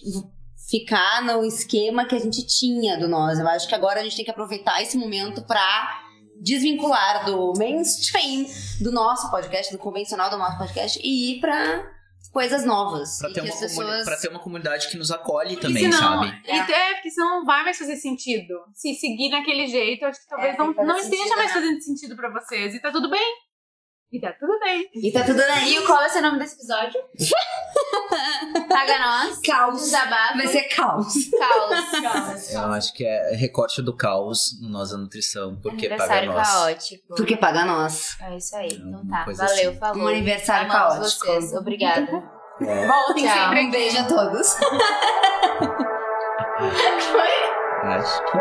ficar no esquema que a gente tinha do nós. Eu acho que agora a gente tem que aproveitar esse momento pra desvincular do mainstream do nosso podcast, do convencional do nosso podcast e ir pra coisas novas. Pra e ter, que uma pessoas. pra ter uma comunidade que nos acolhe Porque também, senão, sabe? E é, porque senão não vai mais fazer sentido. Se seguir naquele jeito, eu acho que talvez É, não, não esteja sentido, mais né? fazendo sentido pra vocês. E tá tudo bem. E tá tudo bem. E tá tudo bem. E qual vai ser o nome desse episódio? [laughs] Paga nós. Caos. Desabafo. Vai ser caos. caos. Eu acho que é recorte do caos no Nós da Nutrição, porque paga Aniversário nós. caótico. Porque paga nós. É isso aí. Então Uma tá. Valeu, assim. falou. Um aniversário Amamos caótico. vocês. Obrigada. Voltem Tchau. sempre Um beijo a todos. [laughs] Acho que